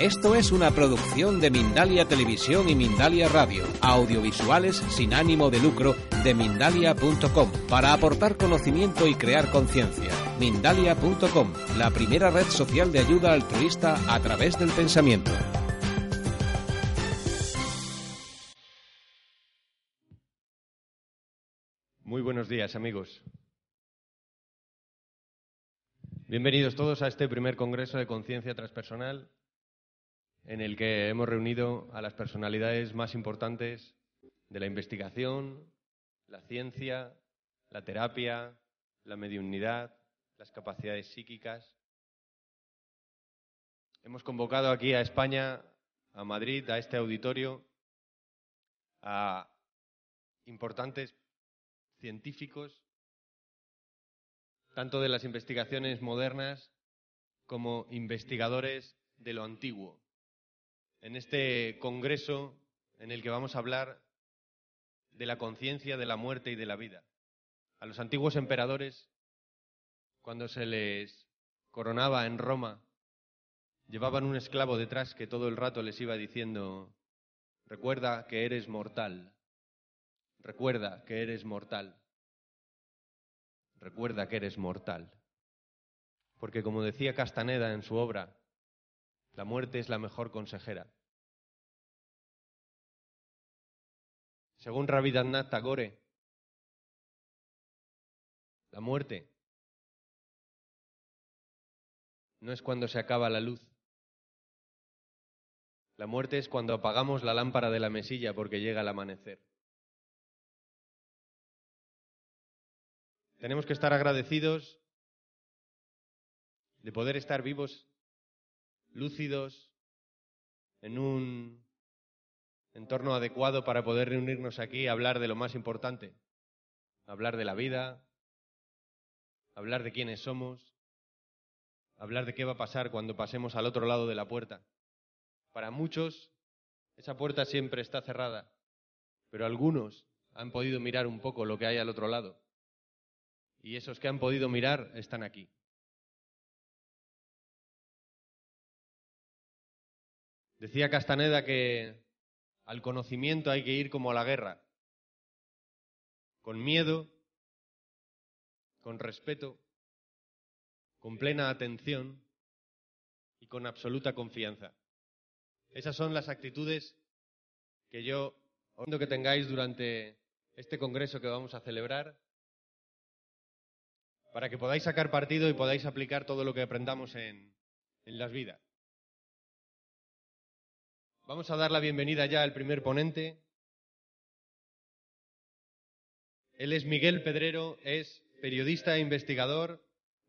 Esto es una producción de Mindalia Televisión y Mindalia Radio, audiovisuales sin ánimo de lucro de mindalia.com, para aportar conocimiento y crear conciencia. Mindalia.com, la primera red social de ayuda altruista a través del pensamiento. Muy buenos días, amigos. Bienvenidos todos a este primer Congreso de Conciencia Transpersonal en el que hemos reunido a las personalidades más importantes de la investigación, la ciencia, la terapia, la mediunidad, las capacidades psíquicas. Hemos convocado aquí a España, a Madrid, a este auditorio, a importantes científicos, tanto de las investigaciones modernas como investigadores de lo antiguo en este congreso en el que vamos a hablar de la conciencia de la muerte y de la vida. A los antiguos emperadores, cuando se les coronaba en Roma, llevaban un esclavo detrás que todo el rato les iba diciendo, recuerda que eres mortal, recuerda que eres mortal, recuerda que eres mortal. Porque como decía Castaneda en su obra, la muerte es la mejor consejera. Según Rabindranath Tagore, la muerte no es cuando se acaba la luz. La muerte es cuando apagamos la lámpara de la mesilla porque llega el amanecer. Tenemos que estar agradecidos de poder estar vivos lúcidos, en un entorno adecuado para poder reunirnos aquí a hablar de lo más importante, hablar de la vida, hablar de quiénes somos, hablar de qué va a pasar cuando pasemos al otro lado de la puerta. Para muchos, esa puerta siempre está cerrada, pero algunos han podido mirar un poco lo que hay al otro lado. Y esos que han podido mirar están aquí. Decía Castaneda que al conocimiento hay que ir como a la guerra, con miedo, con respeto, con plena atención y con absoluta confianza. Esas son las actitudes que yo os que tengáis durante este congreso que vamos a celebrar para que podáis sacar partido y podáis aplicar todo lo que aprendamos en, en las vidas. Vamos a dar la bienvenida ya al primer ponente. Él es Miguel Pedrero, es periodista e investigador,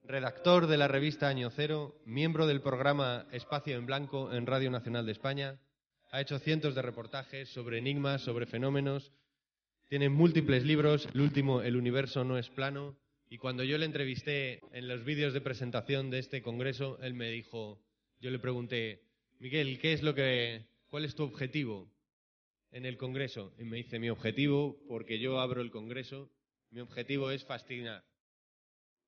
redactor de la revista Año Cero, miembro del programa Espacio en Blanco en Radio Nacional de España. Ha hecho cientos de reportajes sobre enigmas, sobre fenómenos. Tiene múltiples libros. El último, El universo no es plano. Y cuando yo le entrevisté en los vídeos de presentación de este congreso, él me dijo, yo le pregunté, Miguel, ¿qué es lo que ¿cuál es tu objetivo en el Congreso? Y me dice, mi objetivo, porque yo abro el Congreso, mi objetivo es fascinar.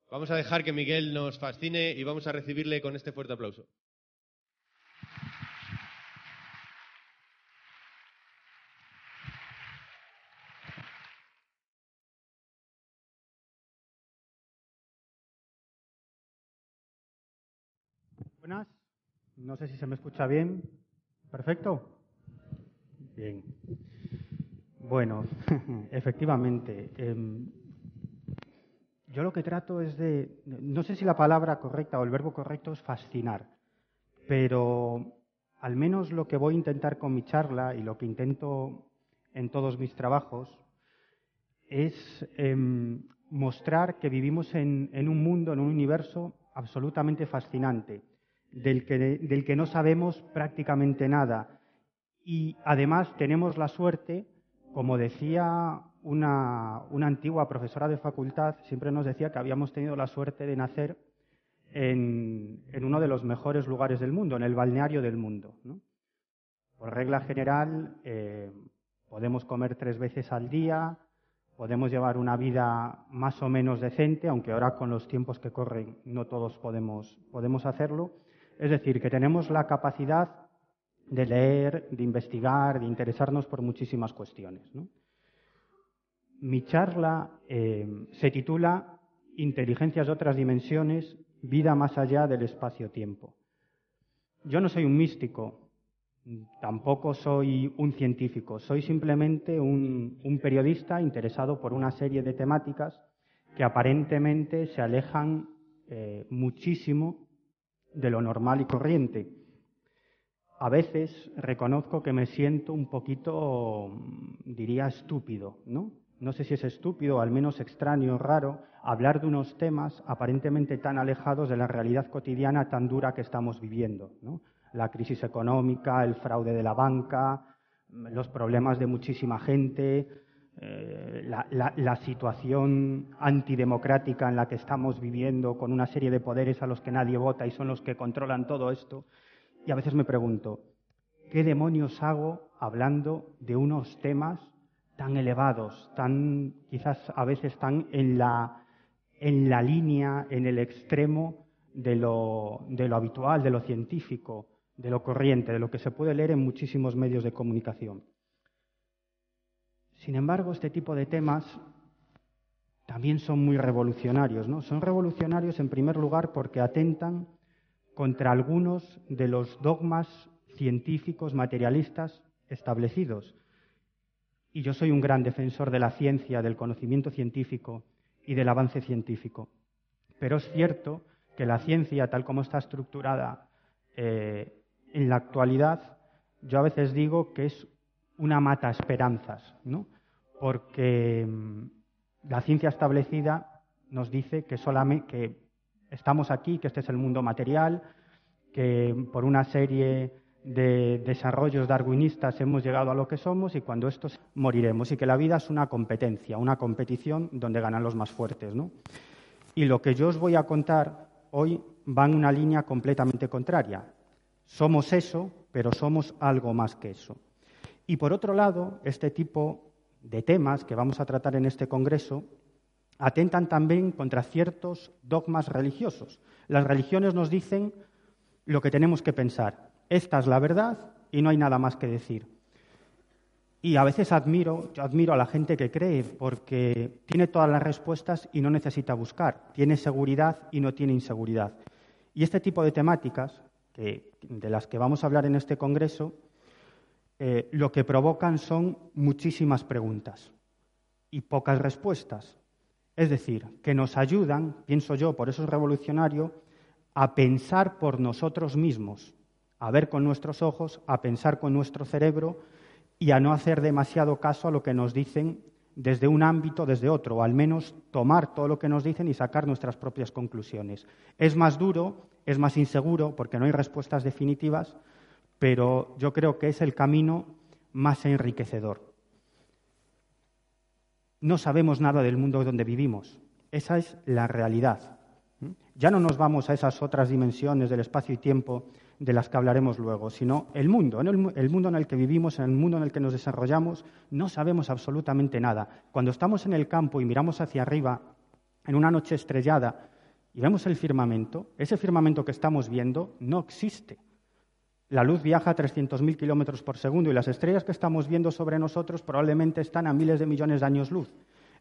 Vamos a dejar que Miguel nos fascine y vamos a recibirle con este fuerte aplauso. Buenas, no sé si se me escucha bien. ¿Perfecto? Bien. Bueno, efectivamente. Em, yo lo que trato es de, no sé si la palabra correcta o el verbo correcto es fascinar, pero al menos lo que voy a intentar con mi charla y lo que intento en todos mis trabajos es em, mostrar que vivimos en un mundo, en un universo absolutamente fascinante del que, del que no sabemos prácticamente nada. Y además tenemos la suerte, como decía una, una, antigua profesora de facultad, siempre nos decía que habíamos tenido la suerte de nacer en, en uno de los mejores lugares del mundo, en el balneario del mundo. Por regla general, eh, podemos comer tres veces al día, podemos llevar una vida más o menos decente, aunque ahora con los tiempos que corren no todos podemos, podemos hacerlo. Es decir, que tenemos la capacidad de leer, de investigar, de interesarnos por muchísimas cuestiones. Mi charla eh, se titula Inteligencias de otras dimensiones, vida más allá del espacio-tiempo. Yo no soy un místico, tampoco soy un científico, soy simplemente un, un, periodista interesado por una serie de temáticas que aparentemente se alejan eh, muchísimo de lo normal y corriente. A veces reconozco que me siento un poquito, diría, estúpido, ¿no? No sé si es estúpido o al menos extraño, raro, hablar de unos temas aparentemente tan alejados de la realidad cotidiana tan dura que estamos viviendo, ¿no? la crisis económica, el fraude de la banca, los problemas de muchísima gente, eh, la, situación antidemocrática en la que estamos viviendo con una serie de poderes a los que nadie vota y son los que controlan todo esto. Y a veces me pregunto, ¿qué demonios hago hablando de unos temas tan elevados, tan quizás a veces tan en la, en la línea, en el extremo de lo, de lo habitual, de lo científico? de lo corriente, de lo que se puede leer en muchísimos medios de comunicación. Sin embargo, este tipo de temas también son muy revolucionarios, ¿no? Son revolucionarios en primer lugar porque atentan contra algunos de los dogmas científicos materialistas establecidos. Y yo soy un gran defensor de la ciencia, del conocimiento científico y del avance científico. Pero es cierto que la ciencia, tal como está estructurada eh, en la actualidad yo a veces digo que es una mata esperanzas, ¿no? Porque mm, la ciencia establecida nos dice que estamos aquí, que este es el mundo material, que por una serie de desarrollos darwinistas hemos llegado a lo que somos y cuando estos moriremos y que la vida es una competencia, una competición donde ganan los más fuertes, ¿no? Y lo que yo os voy a contar hoy va en una línea completamente contraria. Somos eso, pero somos algo más que eso. Y por otro lado, este tipo de temas que vamos a tratar en este Congreso atentan también contra ciertos dogmas religiosos. Las religiones nos dicen lo que tenemos que pensar. Esta es la verdad y no hay nada más que decir. Y a veces admiro, yo admiro a la gente que cree porque tiene todas las respuestas y no necesita buscar, tiene seguridad y no tiene inseguridad. Y este tipo de temáticas de las que vamos a hablar en este Congreso, eh, lo que provocan son muchísimas preguntas y pocas respuestas. Es decir, que nos ayudan, pienso yo, por eso es revolucionario, a pensar por nosotros mismos, a ver con nuestros ojos, a pensar con nuestro cerebro y a no hacer demasiado caso a lo que nos dicen desde un ámbito, desde otro, o al menos tomar todo lo que nos dicen y sacar nuestras propias conclusiones. Es más duro, es más inseguro, porque no hay respuestas definitivas, pero yo creo que es el camino más enriquecedor. No sabemos nada del mundo donde vivimos. Esa es la realidad. Ya no nos vamos a esas otras dimensiones del espacio y tiempo de las que hablaremos luego, sino el mundo, el, mundo en el que vivimos, en el mundo en el que nos desarrollamos, no sabemos absolutamente nada. Cuando estamos en el campo y miramos hacia arriba, en una noche estrellada, y vemos el firmamento, ese firmamento que estamos viendo no existe. La luz viaja a 300.000 kilómetros por segundo y las estrellas que estamos viendo sobre nosotros probablemente están a miles de millones de años luz.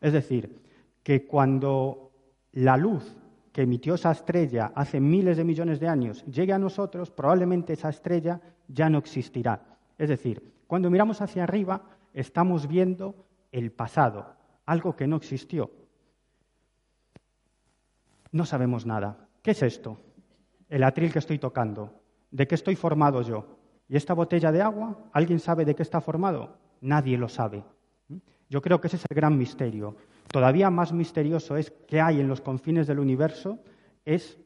Es decir, que cuando la luz que emitió esa estrella hace miles de millones de años llegue a nosotros, probablemente esa estrella ya no existirá. Es decir, cuando miramos hacia arriba, estamos viendo el pasado, algo que no existió. No sabemos nada. ¿Qué es esto? El atril que estoy tocando. ¿De qué estoy formado yo? ¿Y esta botella de agua? ¿Alguien sabe de qué está formado? Nadie lo sabe. Yo creo que ese es el gran misterio. Todavía más misterioso es qué hay en los confines del universo, es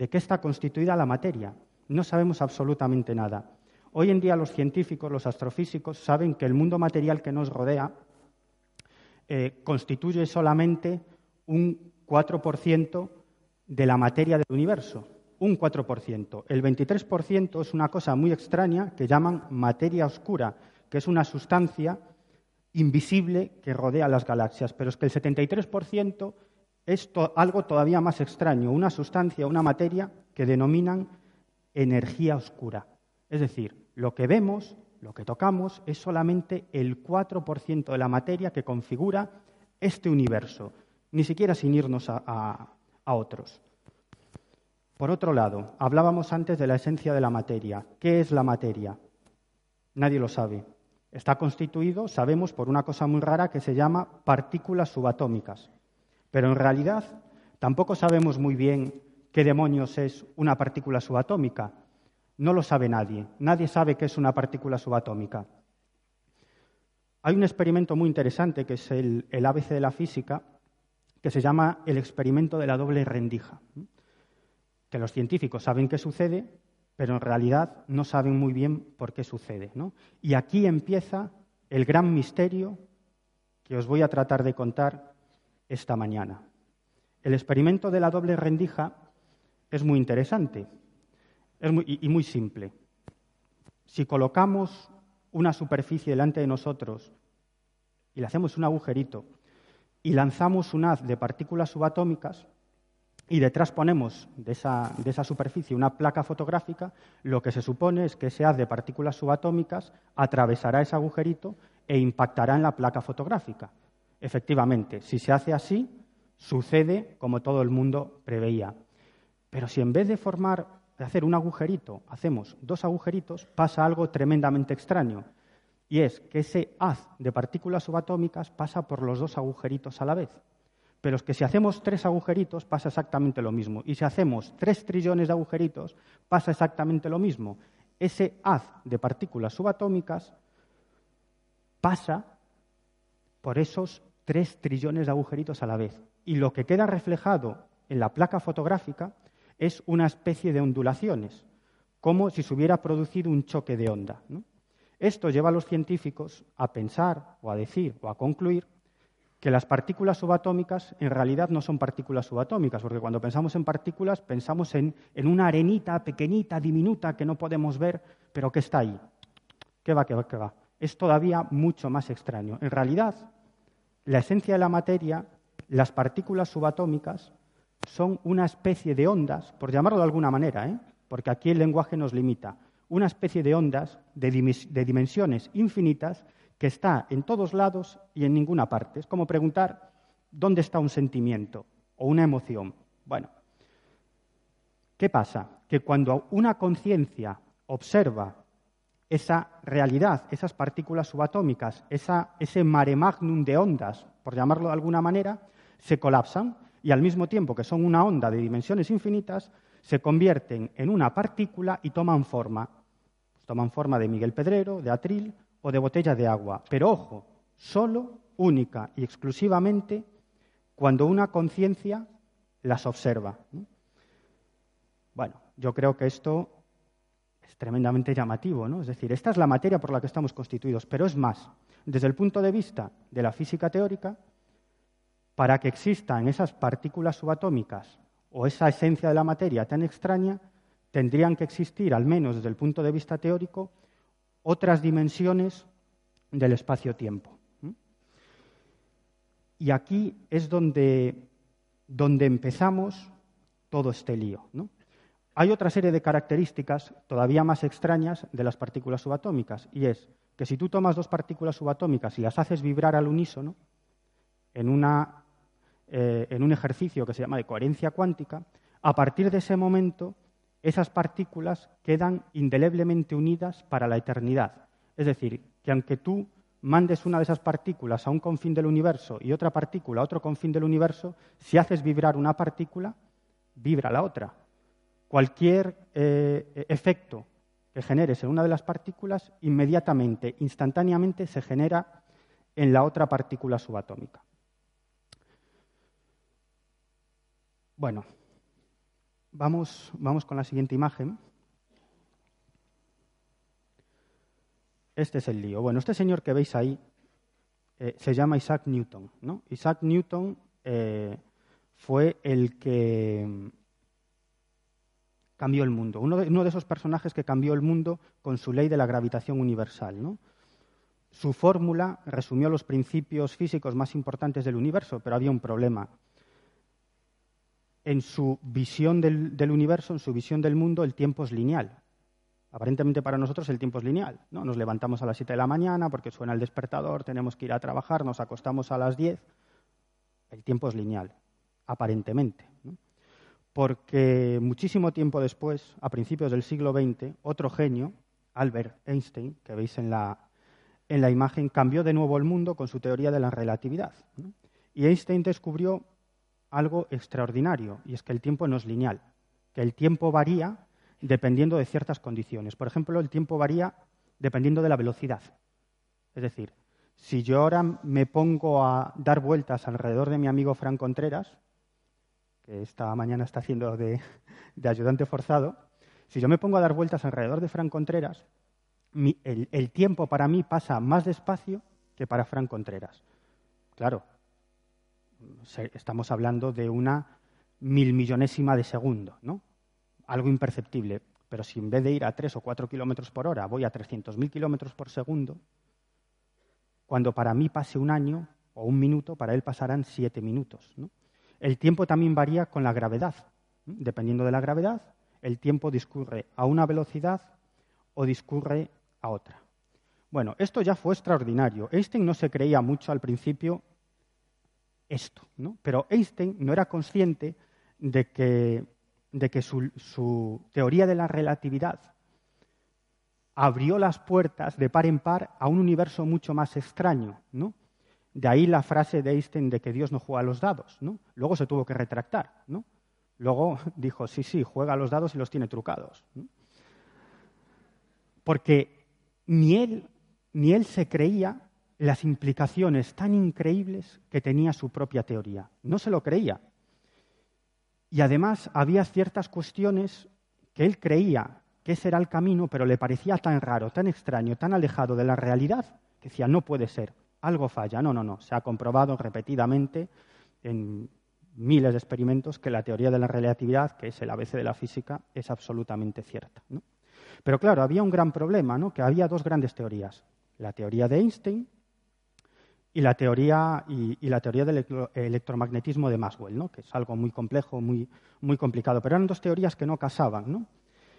¿De qué está constituida la materia? No sabemos absolutamente nada. Hoy en día los científicos, los astrofísicos, saben que el mundo material que nos rodea eh, constituye solamente un 4% de la materia del universo. Un 4%. El 23% es una cosa muy extraña que llaman materia oscura, que es una sustancia invisible que rodea las galaxias. Pero es que el 73% es algo todavía más extraño, una sustancia, una materia que denominan energía oscura. Es decir, lo que vemos, lo que tocamos, es solamente el 4% de la materia que configura este universo, ni siquiera sin irnos a, otros. Por otro lado, hablábamos antes de la esencia de la materia. ¿Qué es la materia? Nadie lo sabe. Está constituido, sabemos, por una cosa muy rara que se llama partículas subatómicas. Pero en realidad tampoco sabemos muy bien qué demonios es una partícula subatómica. No lo sabe nadie. Nadie sabe qué es una partícula subatómica. Hay un experimento muy interesante que es el, ABC de la física, que se llama el experimento de la doble rendija, que los científicos saben qué sucede, pero en realidad no saben muy bien por qué sucede. Y aquí empieza el gran misterio que os voy a tratar de contar esta mañana. El experimento de la doble rendija es muy interesante y muy simple. Si colocamos una superficie delante de nosotros y le hacemos un agujerito y lanzamos un haz de partículas subatómicas y detrás ponemos de esa, de esa, superficie una placa fotográfica, lo que se supone es que ese haz de partículas subatómicas atravesará ese agujerito e impactará en la placa fotográfica. Efectivamente, si se hace así, sucede como todo el mundo preveía. Pero si en vez de formar, de hacer un agujerito, hacemos dos agujeritos, pasa algo tremendamente extraño. Y es que ese haz de partículas subatómicas pasa por los dos agujeritos a la vez. Pero es que si hacemos tres agujeritos pasa exactamente lo mismo. Y si hacemos tres trillones de agujeritos pasa exactamente lo mismo. Ese haz de partículas subatómicas pasa por esos tres trillones de agujeritos a la vez. Y lo que queda reflejado en la placa fotográfica es una especie de ondulaciones, como si se hubiera producido un choque de onda. Esto lleva a los científicos a pensar o a decir o a concluir que las partículas subatómicas en realidad no son partículas subatómicas, porque cuando pensamos en partículas pensamos en, en, una arenita pequeñita, diminuta, que no podemos ver, pero que está ahí. ¿Qué va, qué va, qué va? Es todavía mucho más extraño. En realidad, la esencia de la materia, las partículas subatómicas, son una especie de ondas, por llamarlo de alguna manera, ¿eh? porque aquí el lenguaje nos limita, una especie de ondas de, dimensiones infinitas que está en todos lados y en ninguna parte. Es como preguntar dónde está un sentimiento o una emoción. Bueno, ¿qué pasa? Que cuando una conciencia observa esa realidad, esas partículas subatómicas, ese mare magnum de ondas, por llamarlo de alguna manera, se colapsan y al mismo tiempo que son una onda de dimensiones infinitas, se convierten en una partícula y toman forma. toman forma de Miguel Pedrero, de Atril o de botella de agua. Pero ojo, solo, única y exclusivamente cuando una conciencia las observa. Bueno, yo creo que esto es tremendamente llamativo, ¿no? Es decir, esta es la materia por la que estamos constituidos, pero es más, desde el punto de vista de la física teórica, para que existan esas partículas subatómicas o esa esencia de la materia tan extraña, tendrían que existir, al menos desde el punto de vista teórico, otras dimensiones del espacio-tiempo. Y aquí es donde, donde empezamos todo este lío. ¿no? Hay otra serie de características todavía más extrañas de las partículas subatómicas, y es que si tú tomas dos partículas subatómicas y las haces vibrar al unísono, en, eh, en un ejercicio que se llama de coherencia cuántica, a partir de ese momento esas partículas quedan indeleblemente unidas para la eternidad. Es decir, que aunque tú mandes una de esas partículas a un confín del universo y otra partícula a otro confín del universo, si haces vibrar una partícula, vibra la otra. Cualquier eh, efecto que generes en una de las partículas, inmediatamente, instantáneamente, se genera en la otra partícula subatómica. Bueno, vamos, vamos con la siguiente imagen. Este es el lío. Bueno, este señor que veis ahí eh, se llama Isaac Newton. ¿no? Isaac Newton eh, fue el que mm, cambió el mundo, uno de, esos personajes que cambió el mundo con su ley de la gravitación universal. Su fórmula resumió los principios físicos más importantes del universo, pero había un problema. En su visión del, universo, en su visión del mundo, el tiempo es lineal. Aparentemente para nosotros el tiempo es lineal. ¿no? Nos levantamos a las 7 de la mañana porque suena el despertador, tenemos que ir a trabajar, nos acostamos a las 10. El tiempo es lineal, aparentemente. Porque muchísimo tiempo después, a principios del siglo XX, otro genio, Albert Einstein, que veis en la, en la imagen, cambió de nuevo el mundo con su teoría de la relatividad. Y Einstein descubrió algo extraordinario, y es que el tiempo no es lineal, que el tiempo varía dependiendo de ciertas condiciones. Por ejemplo, el tiempo varía dependiendo de la velocidad. Es decir, si yo ahora me pongo a dar vueltas alrededor de mi amigo Fran Contreras, que esta mañana está haciendo de, ayudante forzado, si yo me pongo a dar vueltas alrededor de Fran Contreras, el, el, tiempo para mí pasa más despacio que para Fran Contreras. Claro, estamos hablando de una mil millonésima de segundo, ¿no? algo imperceptible. Pero si en vez de ir a 3 o 4 kilómetros por hora voy a 300.000 kilómetros por segundo, cuando para mí pase un año o un minuto, para él pasarán siete minutos. ¿no? El tiempo también varía con la gravedad. Dependiendo de la gravedad, el tiempo discurre a una velocidad o discurre a otra. Bueno, esto ya fue extraordinario. Einstein no se creía mucho al principio esto, ¿no? pero Einstein no era consciente de que de que su, su, teoría de la relatividad abrió las puertas de par en par a un universo mucho más extraño, ¿no? De ahí la frase de Einstein de que Dios no juega a los dados, ¿no? Luego se tuvo que retractar, ¿no? Luego dijo, sí, sí, juega a los dados y los tiene trucados. ¿no? Porque ni él, ni él se creía las implicaciones tan increíbles que tenía su propia teoría. No se lo creía. Y además había ciertas cuestiones que él creía que ese era el camino, pero le parecía tan raro, tan extraño, tan alejado de la realidad, que decía, no puede ser, algo falla. No, no, no. Se ha comprobado repetidamente en miles de experimentos que la teoría de la relatividad, que es el ABC de la física, es absolutamente cierta. ¿no? Pero claro, había un gran problema, ¿no? que había dos grandes teorías. La teoría de Einstein y la teoría, y, la teoría del electro, electromagnetismo de Maxwell, ¿no? que es algo muy complejo, muy, muy complicado. Pero eran dos teorías que no casaban. ¿no?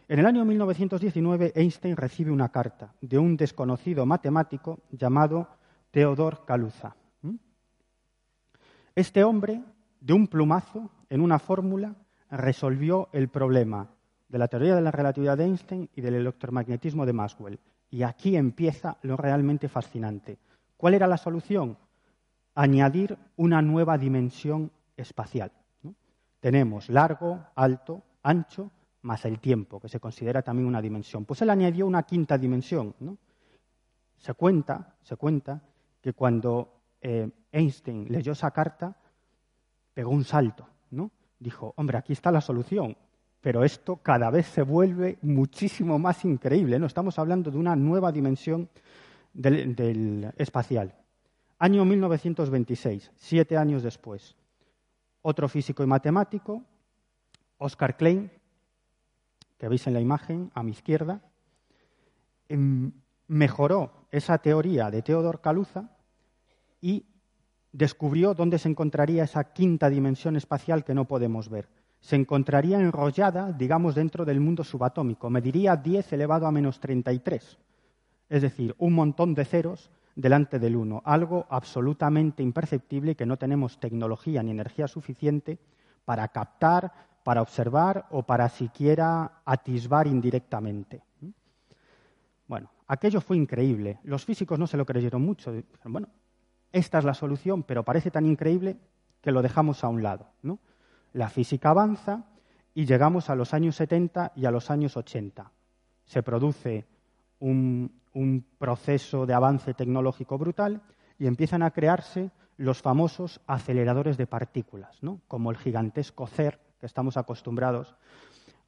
En el año 1919, Einstein recibe una carta de un desconocido matemático llamado Theodor Kaluza. Este hombre, de un plumazo, en una fórmula, resolvió el problema de la teoría de la relatividad de Einstein y del electromagnetismo de Maxwell. Y aquí empieza lo realmente fascinante. ¿Cuál era la solución? Añadir una nueva dimensión espacial. Tenemos largo, alto, ancho, más el tiempo, que se considera también una dimensión. Pues él añadió una quinta dimensión. Se, cuenta, se cuenta que cuando eh, Einstein leyó esa carta, pegó un salto. ¿no? Dijo, hombre, aquí está la solución. Pero esto cada vez se vuelve muchísimo más increíble. ¿no? Estamos hablando de una nueva dimensión del, espacial. Año 1926, siete años después. Otro físico y matemático, Oscar Klein, que veis en la imagen a mi izquierda, mejoró esa teoría de Theodor Kaluza y descubrió dónde se encontraría esa quinta dimensión espacial que no podemos ver. Se encontraría enrollada, digamos, dentro del mundo subatómico. Mediría 10 elevado a menos 33. Es decir, un montón de ceros delante del 1. Algo absolutamente imperceptible que no tenemos tecnología ni energía suficiente para captar, para observar o para siquiera atisbar indirectamente. Bueno, aquello fue increíble. Los físicos no se lo creyeron mucho. Dijeron, bueno, esta es la solución, pero parece tan increíble que lo dejamos a un lado. ¿no? La física avanza y llegamos a los años 70 y a los años 80. Se produce un, proceso de avance tecnológico brutal y empiezan a crearse los famosos aceleradores de partículas, ¿no? como el gigantesco CER que estamos acostumbrados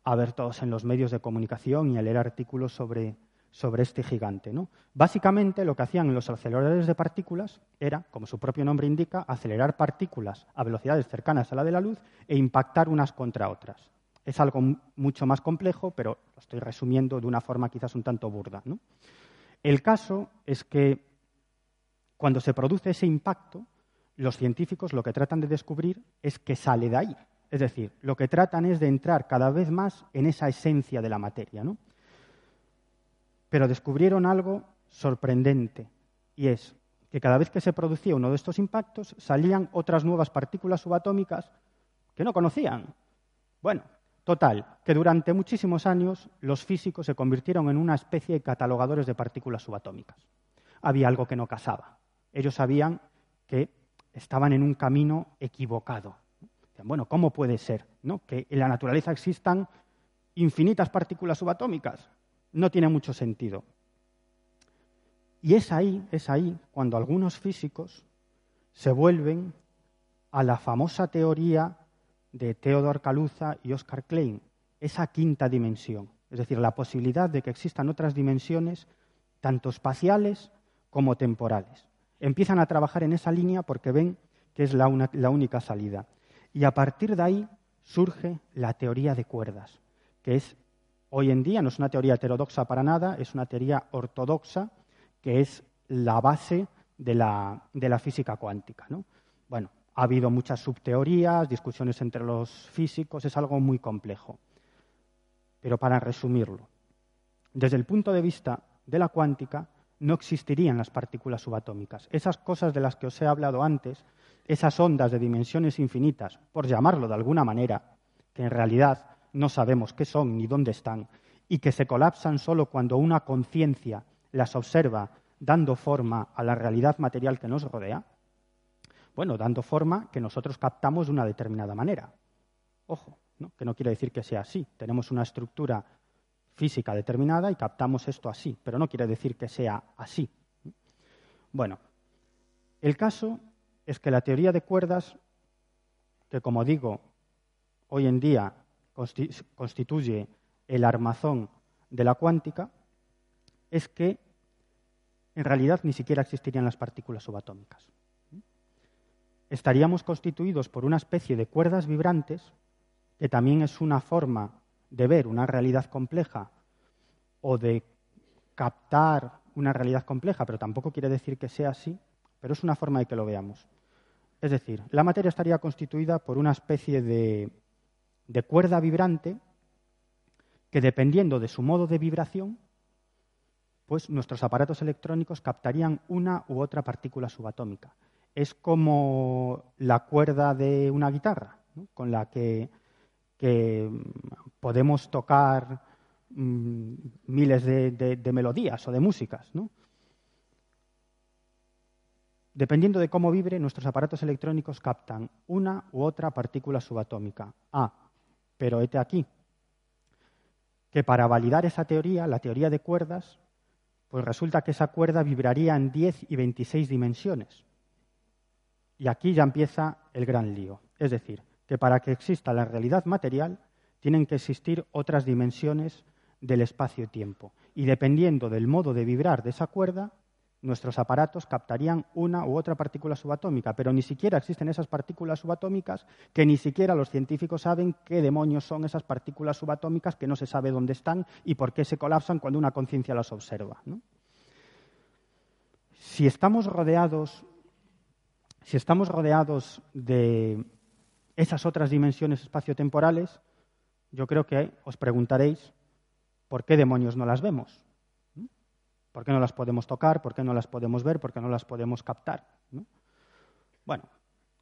a ver todos en los medios de comunicación y a leer artículos sobre, sobre este gigante. Básicamente lo que hacían los aceleradores de partículas era, como su propio nombre indica, acelerar partículas a velocidades cercanas a la de la luz e impactar unas contra otras. Es algo mucho más complejo, pero lo estoy resumiendo de una forma quizás un tanto burda. El caso es que cuando se produce ese impacto, los científicos lo que tratan de descubrir es que sale de ahí. Es decir, lo que tratan es de entrar cada vez más en esa esencia de la materia. Pero descubrieron algo sorprendente, y es que cada vez que se producía uno de estos impactos salían otras nuevas partículas subatómicas que no conocían. Bueno, total, que durante muchísimos años los físicos se convirtieron en una especie de catalogadores de partículas subatómicas. Había algo que no casaba. Ellos sabían que estaban en un camino equivocado. Bueno, ¿cómo puede ser que en la naturaleza existan infinitas partículas subatómicas? No tiene mucho sentido. Y es ahí, es ahí cuando algunos físicos se vuelven a la famosa teoría de Theodor Kaluza y Oscar Klein, esa quinta dimensión, es decir, la posibilidad de que existan otras dimensiones, tanto espaciales como temporales. Empiezan a trabajar en esa línea porque ven que es la, única salida. Y a partir de ahí surge la teoría de cuerdas, que es hoy en día no es una teoría heterodoxa para nada, es una teoría ortodoxa que es la base de la, de la física cuántica. ¿no? Bueno, ha habido muchas subteorías, discusiones entre los físicos, es algo muy complejo. Pero para resumirlo, desde el punto de vista de la cuántica, no existirían las partículas subatómicas. Esas cosas de las que os he hablado antes, esas ondas de dimensiones infinitas, por llamarlo de alguna manera, que en realidad no sabemos qué son ni dónde están, y que se colapsan solo cuando una conciencia las observa dando forma a la realidad material que nos rodea, bueno, dando forma que nosotros captamos de una determinada manera. Ojo, que no quiere decir que sea así. Tenemos una estructura física determinada y captamos esto así, pero no quiere decir que sea así. Bueno, el caso es que la teoría de cuerdas, que como digo, hoy en día constituye el armazón de la cuántica, es que en realidad ni siquiera existirían las partículas subatómicas estaríamos constituidos por una especie de cuerdas vibrantes, que también es una forma de ver una realidad compleja o de captar una realidad compleja, pero tampoco quiere decir que sea así, pero es una forma de que lo veamos. Es decir, la materia estaría constituida por una especie de, de cuerda vibrante que dependiendo de su modo de vibración, pues nuestros aparatos electrónicos captarían una u otra partícula subatómica es como la cuerda de una guitarra, con la que, podemos tocar mm, miles de, melodías o de músicas. Dependiendo de cómo vibre, nuestros aparatos electrónicos captan una u otra partícula subatómica. Ah, pero este aquí, que para validar esa teoría, la teoría de cuerdas, pues resulta que esa cuerda vibraría en 10 y 26 dimensiones. Y aquí ya empieza el gran lío. Es decir, que para que exista la realidad material tienen que existir otras dimensiones del espacio-tiempo. Y dependiendo del modo de vibrar de esa cuerda, nuestros aparatos captarían una u otra partícula subatómica, pero ni siquiera existen esas partículas subatómicas que ni siquiera los científicos saben qué demonios son esas partículas subatómicas que no se sabe dónde están y por qué se colapsan cuando una conciencia las observa. Si estamos rodeados si estamos rodeados de esas otras dimensiones espaciotemporales, yo creo que os preguntaréis por qué demonios no las vemos. ¿Por qué no las podemos tocar? ¿Por qué no las podemos ver? ¿Por qué no las podemos captar? Bueno,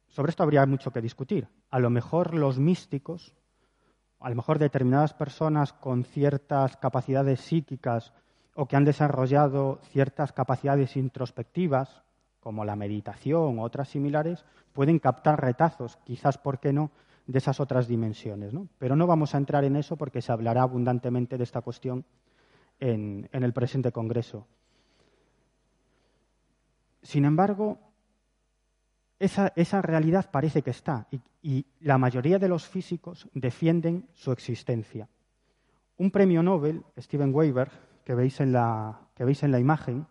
sobre esto habría mucho que discutir. A lo mejor los místicos, a lo mejor determinadas personas con ciertas capacidades psíquicas o que han desarrollado ciertas capacidades introspectivas, como la meditación u otras similares, pueden captar retazos, quizás, ¿por qué no?, de esas otras dimensiones. Pero no vamos a entrar en eso porque se hablará abundantemente de esta cuestión en, el presente Congreso. Sin embargo, esa, realidad parece que está y, la mayoría de los físicos defienden su existencia. Un premio Nobel, Steven Weber, que veis en la, que veis en la imagen,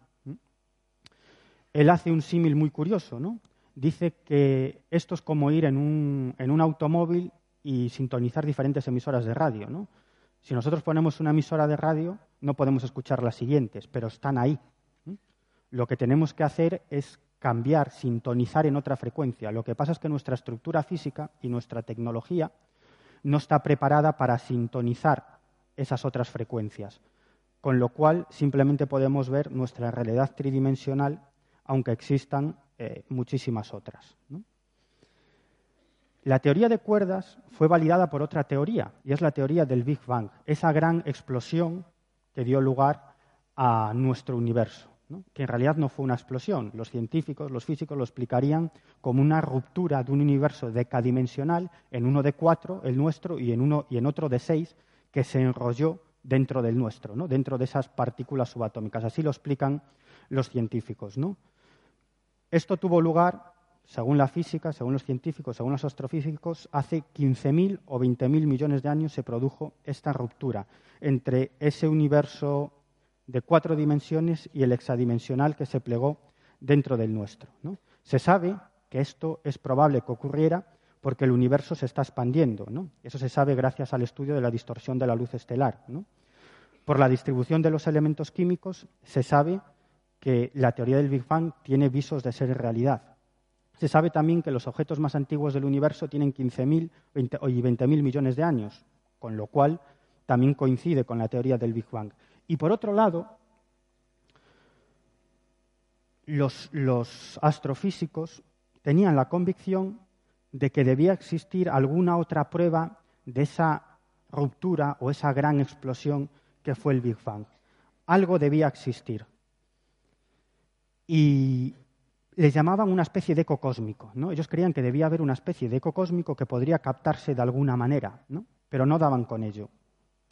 él hace un símil muy curioso, ¿no? Dice que esto es como ir en un, en un automóvil y sintonizar diferentes emisoras de radio. Si nosotros ponemos una emisora de radio, no podemos escuchar las siguientes, pero están ahí. Lo que tenemos que hacer es cambiar, sintonizar en otra frecuencia. Lo que pasa es que nuestra estructura física y nuestra tecnología no está preparada para sintonizar esas otras frecuencias, con lo cual simplemente podemos ver nuestra realidad tridimensional, aunque existan eh, muchísimas otras. La teoría de cuerdas fue validada por otra teoría, y es la teoría del Big Bang, esa gran explosión que dio lugar a nuestro universo, que en realidad no fue una explosión. Los científicos, los físicos lo explicarían como una ruptura de un universo decadimensional en uno de cuatro, el nuestro, y en, uno, y en otro de seis, que se enrolló dentro del nuestro, dentro de esas partículas subatómicas. Así lo explican los científicos. Esto tuvo lugar según la física, según los científicos, según los astrofísicos, hace 15.000 o 20.000 millones de años se produjo esta ruptura entre ese universo de cuatro dimensiones y el hexadimensional que se plegó dentro del nuestro. Se sabe que esto es probable que ocurriera porque el universo se está expandiendo. ¿no? Eso se sabe gracias al estudio de la distorsión de la luz estelar. Por la distribución de los elementos químicos se sabe que la teoría del Big Bang tiene visos de ser realidad. Se sabe también que los objetos más antiguos del universo tienen 15.000 y 20.000 millones de años, con lo cual también coincide con la teoría del Big Bang. Y por otro lado, los, los astrofísicos tenían la convicción de que debía existir alguna otra prueba de esa ruptura o esa gran explosión que fue el Big Bang. Algo debía existir. Y les llamaban una especie de eco cósmico. ¿no? Ellos creían que debía haber una especie de eco cósmico que podría captarse de alguna manera, ¿no? pero no daban con ello.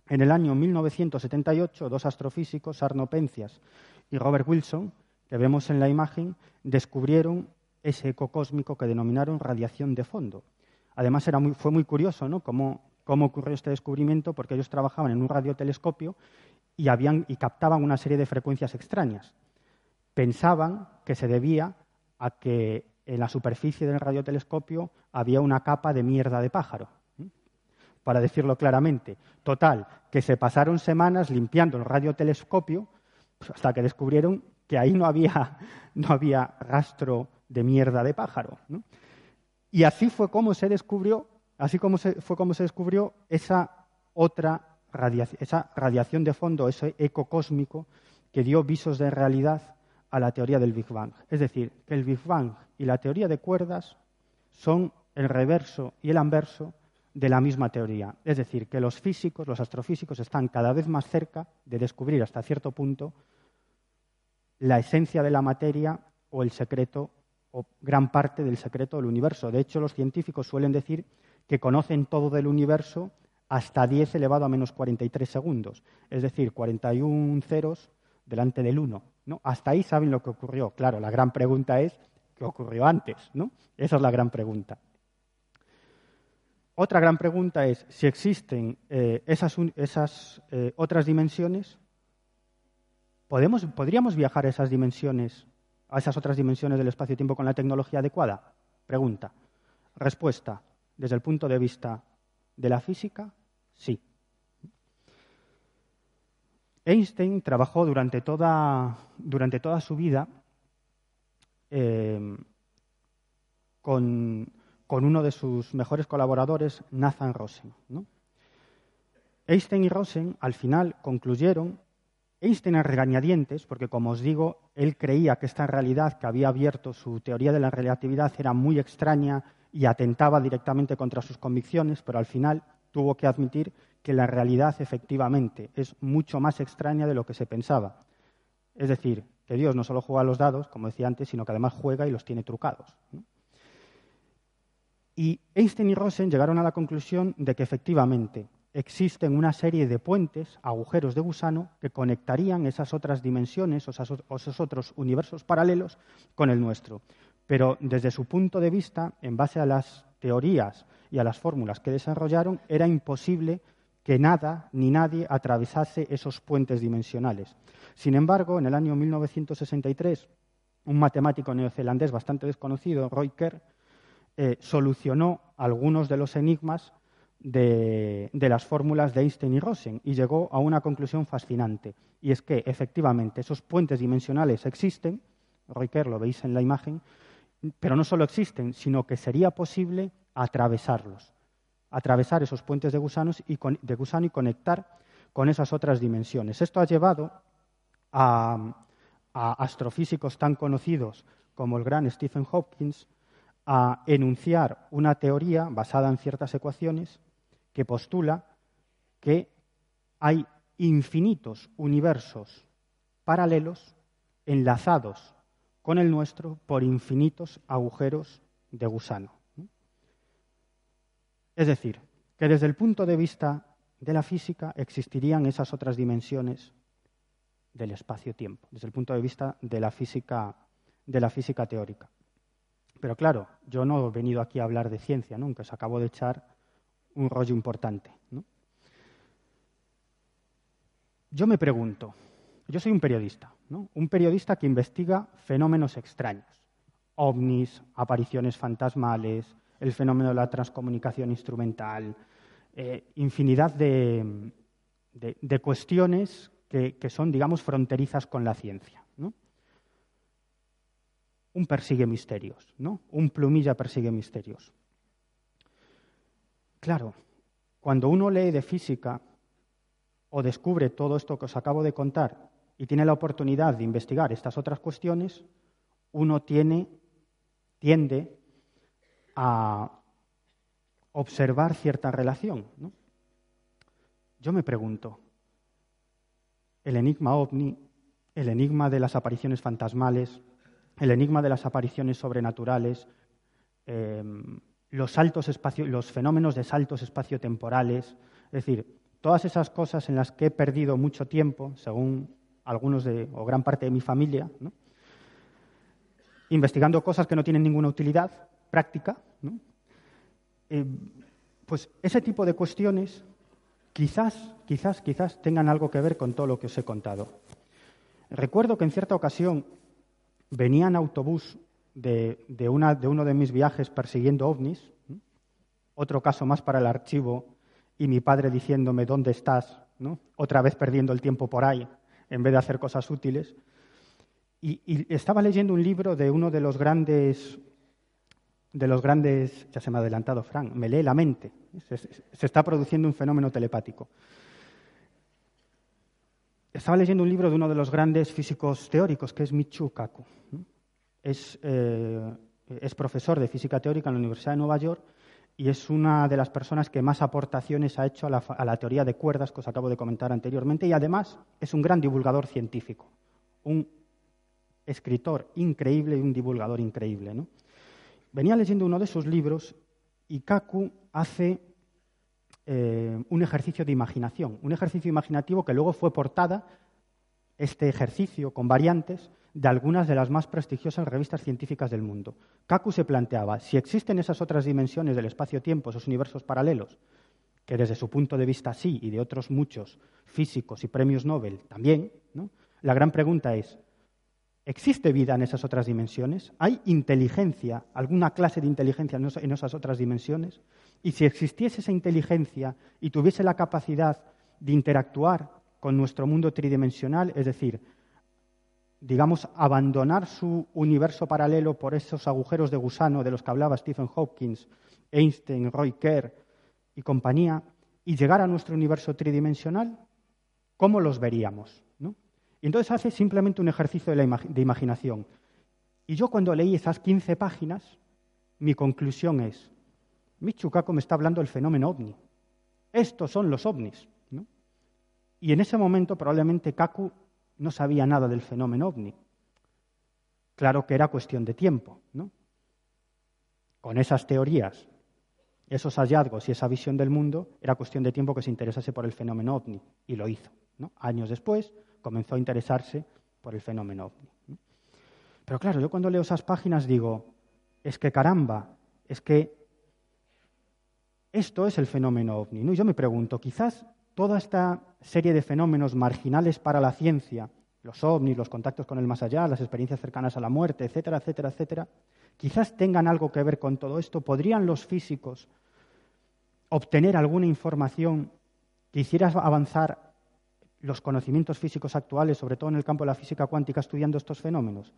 En el año 1978, dos astrofísicos, Arno Pencias y Robert Wilson, que vemos en la imagen, descubrieron ese eco cósmico que denominaron radiación de fondo. Además, era muy, fue muy curioso ¿no? cómo, cómo ocurrió este descubrimiento, porque ellos trabajaban en un radiotelescopio y, habían, y captaban una serie de frecuencias extrañas. Pensaban que se debía a que en la superficie del radiotelescopio había una capa de mierda de pájaro. Para decirlo claramente. Total, que se pasaron semanas limpiando el radiotelescopio pues, hasta que descubrieron que ahí no había, no había rastro de mierda de pájaro. Y así fue como se descubrió, así como se, fue como se descubrió esa otra radiación, esa radiación de fondo, ese eco cósmico que dio visos de realidad a la teoría del Big Bang. Es decir, que el Big Bang y la teoría de cuerdas son el reverso y el anverso de la misma teoría. Es decir, que los físicos, los astrofísicos, están cada vez más cerca de descubrir hasta cierto punto la esencia de la materia o el secreto o gran parte del secreto del universo. De hecho, los científicos suelen decir que conocen todo del universo hasta 10 elevado a menos 43 segundos, es decir, 41 ceros delante del 1. ¿No? Hasta ahí saben lo que ocurrió. Claro, la gran pregunta es, ¿qué ocurrió antes? ¿no? Esa es la gran pregunta. Otra gran pregunta es, si existen eh, esas, esas eh, otras dimensiones, ¿podemos, ¿podríamos viajar a esas dimensiones, a esas otras dimensiones del espacio-tiempo con la tecnología adecuada? Pregunta. Respuesta. Desde el punto de vista de la física, sí. Einstein trabajó durante toda, durante toda su vida eh, con, uno de sus mejores colaboradores, Nathan Rosen. Einstein y Rosen al final concluyeron, Einstein a regañadientes, porque como os digo, él creía que esta realidad que había abierto su teoría de la relatividad era muy extraña y atentaba directamente contra sus convicciones, pero al final tuvo que admitir que la realidad efectivamente es mucho más extraña de lo que se pensaba. Es decir, que Dios no solo juega los dados, como decía antes, sino que además juega y los tiene trucados. Y Einstein y Rosen llegaron a la conclusión de que efectivamente existen una serie de puentes, agujeros de gusano, que conectarían esas otras dimensiones o esos otros universos paralelos con el nuestro. pero desde su punto de vista, en base a las teorías y a las fórmulas que desarrollaron, era imposible que nada ni nadie atravesase esos puentes dimensionales. Sin embargo, en el año 1963, un matemático neozelandés bastante desconocido, Roy eh, solucionó algunos de los enigmas de, las fórmulas de Einstein y Rosen y llegó a una conclusión fascinante. Y es que, efectivamente, esos puentes dimensionales existen, Roy lo veis en la imagen, pero no solo existen, sino que sería posible atravesarlos, atravesar esos puentes de, gusanos y de gusano y conectar con esas otras dimensiones. Esto ha llevado a astrofísicos tan conocidos como el gran Stephen Hopkins a enunciar una teoría basada en ciertas ecuaciones que postula que hay infinitos universos paralelos enlazados con el nuestro por infinitos agujeros de gusano. Es decir, que desde el punto de vista de la física existirían esas otras dimensiones del espacio-tiempo, desde el punto de vista de la física, teórica. Pero claro, yo no he venido aquí a hablar de ciencia, nunca, os acabo de echar un rollo importante. Yo me pregunto, yo soy un periodista, un periodista que investiga fenómenos extraños, ovnis, apariciones fantasmales, el fenómeno de la transcomunicación instrumental, eh, infinidad de, cuestiones que, que, son, digamos, fronterizas con la ciencia. ¿no? un persigue misterios, ¿no? Un plumilla persigue misterios. Claro, cuando uno lee de física o descubre todo esto que os acabo de contar y tiene la oportunidad de investigar estas otras cuestiones, uno tiene, tiende a observar cierta relación. Yo me pregunto, el enigma ovni, el enigma de las apariciones fantasmales, el enigma de las apariciones sobrenaturales, eh, los, saltos los fenómenos de saltos espaciotemporales, es decir, todas esas cosas en las que he perdido mucho tiempo, según algunos de, o gran parte de mi familia, investigando cosas que no tienen ninguna utilidad práctica, eh, pues ese tipo de cuestiones quizás, quizás, quizás tengan algo que ver con todo lo que os he contado. Recuerdo que en cierta ocasión venía en autobús de, uno de mis viajes persiguiendo ovnis, otro caso más para el archivo, y mi padre diciéndome, ¿dónde estás? Otra vez perdiendo el tiempo por ahí, en vez de hacer cosas útiles. Y, estaba leyendo un libro de uno de los grandes, de los grandes, ya se me ha adelantado Frank, me lee la mente, se está produciendo un fenómeno telepático. Estaba leyendo un libro de uno de los grandes físicos teóricos, que es Michio Kaku. Eh, es, profesor de física teórica en la Universidad de Nueva York y es una de las personas que más aportaciones ha hecho a la, teoría de cuerdas que os acabo de comentar anteriormente y además es un gran divulgador científico, un escritor increíble y un divulgador increíble. Venía leyendo uno de sus libros y Kaku hace eh, un ejercicio de imaginación, un ejercicio imaginativo que luego fue portada, este ejercicio con variantes, de algunas de las más prestigiosas revistas científicas del mundo. Kaku se planteaba, si existen esas otras dimensiones del espacio-tiempo, esos universos paralelos, que desde su punto de vista sí, y de otros muchos físicos y premios Nobel también, la gran pregunta es, ¿existe vida en esas otras dimensiones? ¿Hay inteligencia, alguna clase de inteligencia en esas otras dimensiones? Y si existiese esa inteligencia y tuviese la capacidad de interactuar con nuestro mundo tridimensional, es decir, digamos, abandonar su universo paralelo por esos agujeros de gusano de los que hablaba Stephen Hawking, Einstein, Roy Kerr y compañía, y llegar a nuestro universo tridimensional, ¿cómo los veríamos? Y entonces hace simplemente un ejercicio de, de imaginación. Y yo cuando leí esas 15 páginas, mi conclusión es, Michucaco me está hablando del fenómeno ovni. Estos son los ovnis. Y en ese momento probablemente Kaku no sabía nada del fenómeno ovni. Claro que era cuestión de tiempo. ¿no? Con esas teorías, esos hallazgos y esa visión del mundo, era cuestión de tiempo que se interesase por el fenómeno ovni. Y lo hizo. Años después comenzó a interesarse por el fenómeno ovni. Pero claro, yo cuando leo esas páginas digo, es que caramba, es que esto es el fenómeno ovni. Y yo me pregunto, quizás toda esta serie de fenómenos marginales para la ciencia, los ovnis, los contactos con el más allá, las experiencias cercanas a la muerte, etcétera, etcétera, etcétera, quizás tengan algo que ver con todo esto. ¿Podrían los físicos obtener alguna información que hiciera avanzar los conocimientos físicos actuales, sobre todo en el campo de la física cuántica, estudiando estos fenómenos?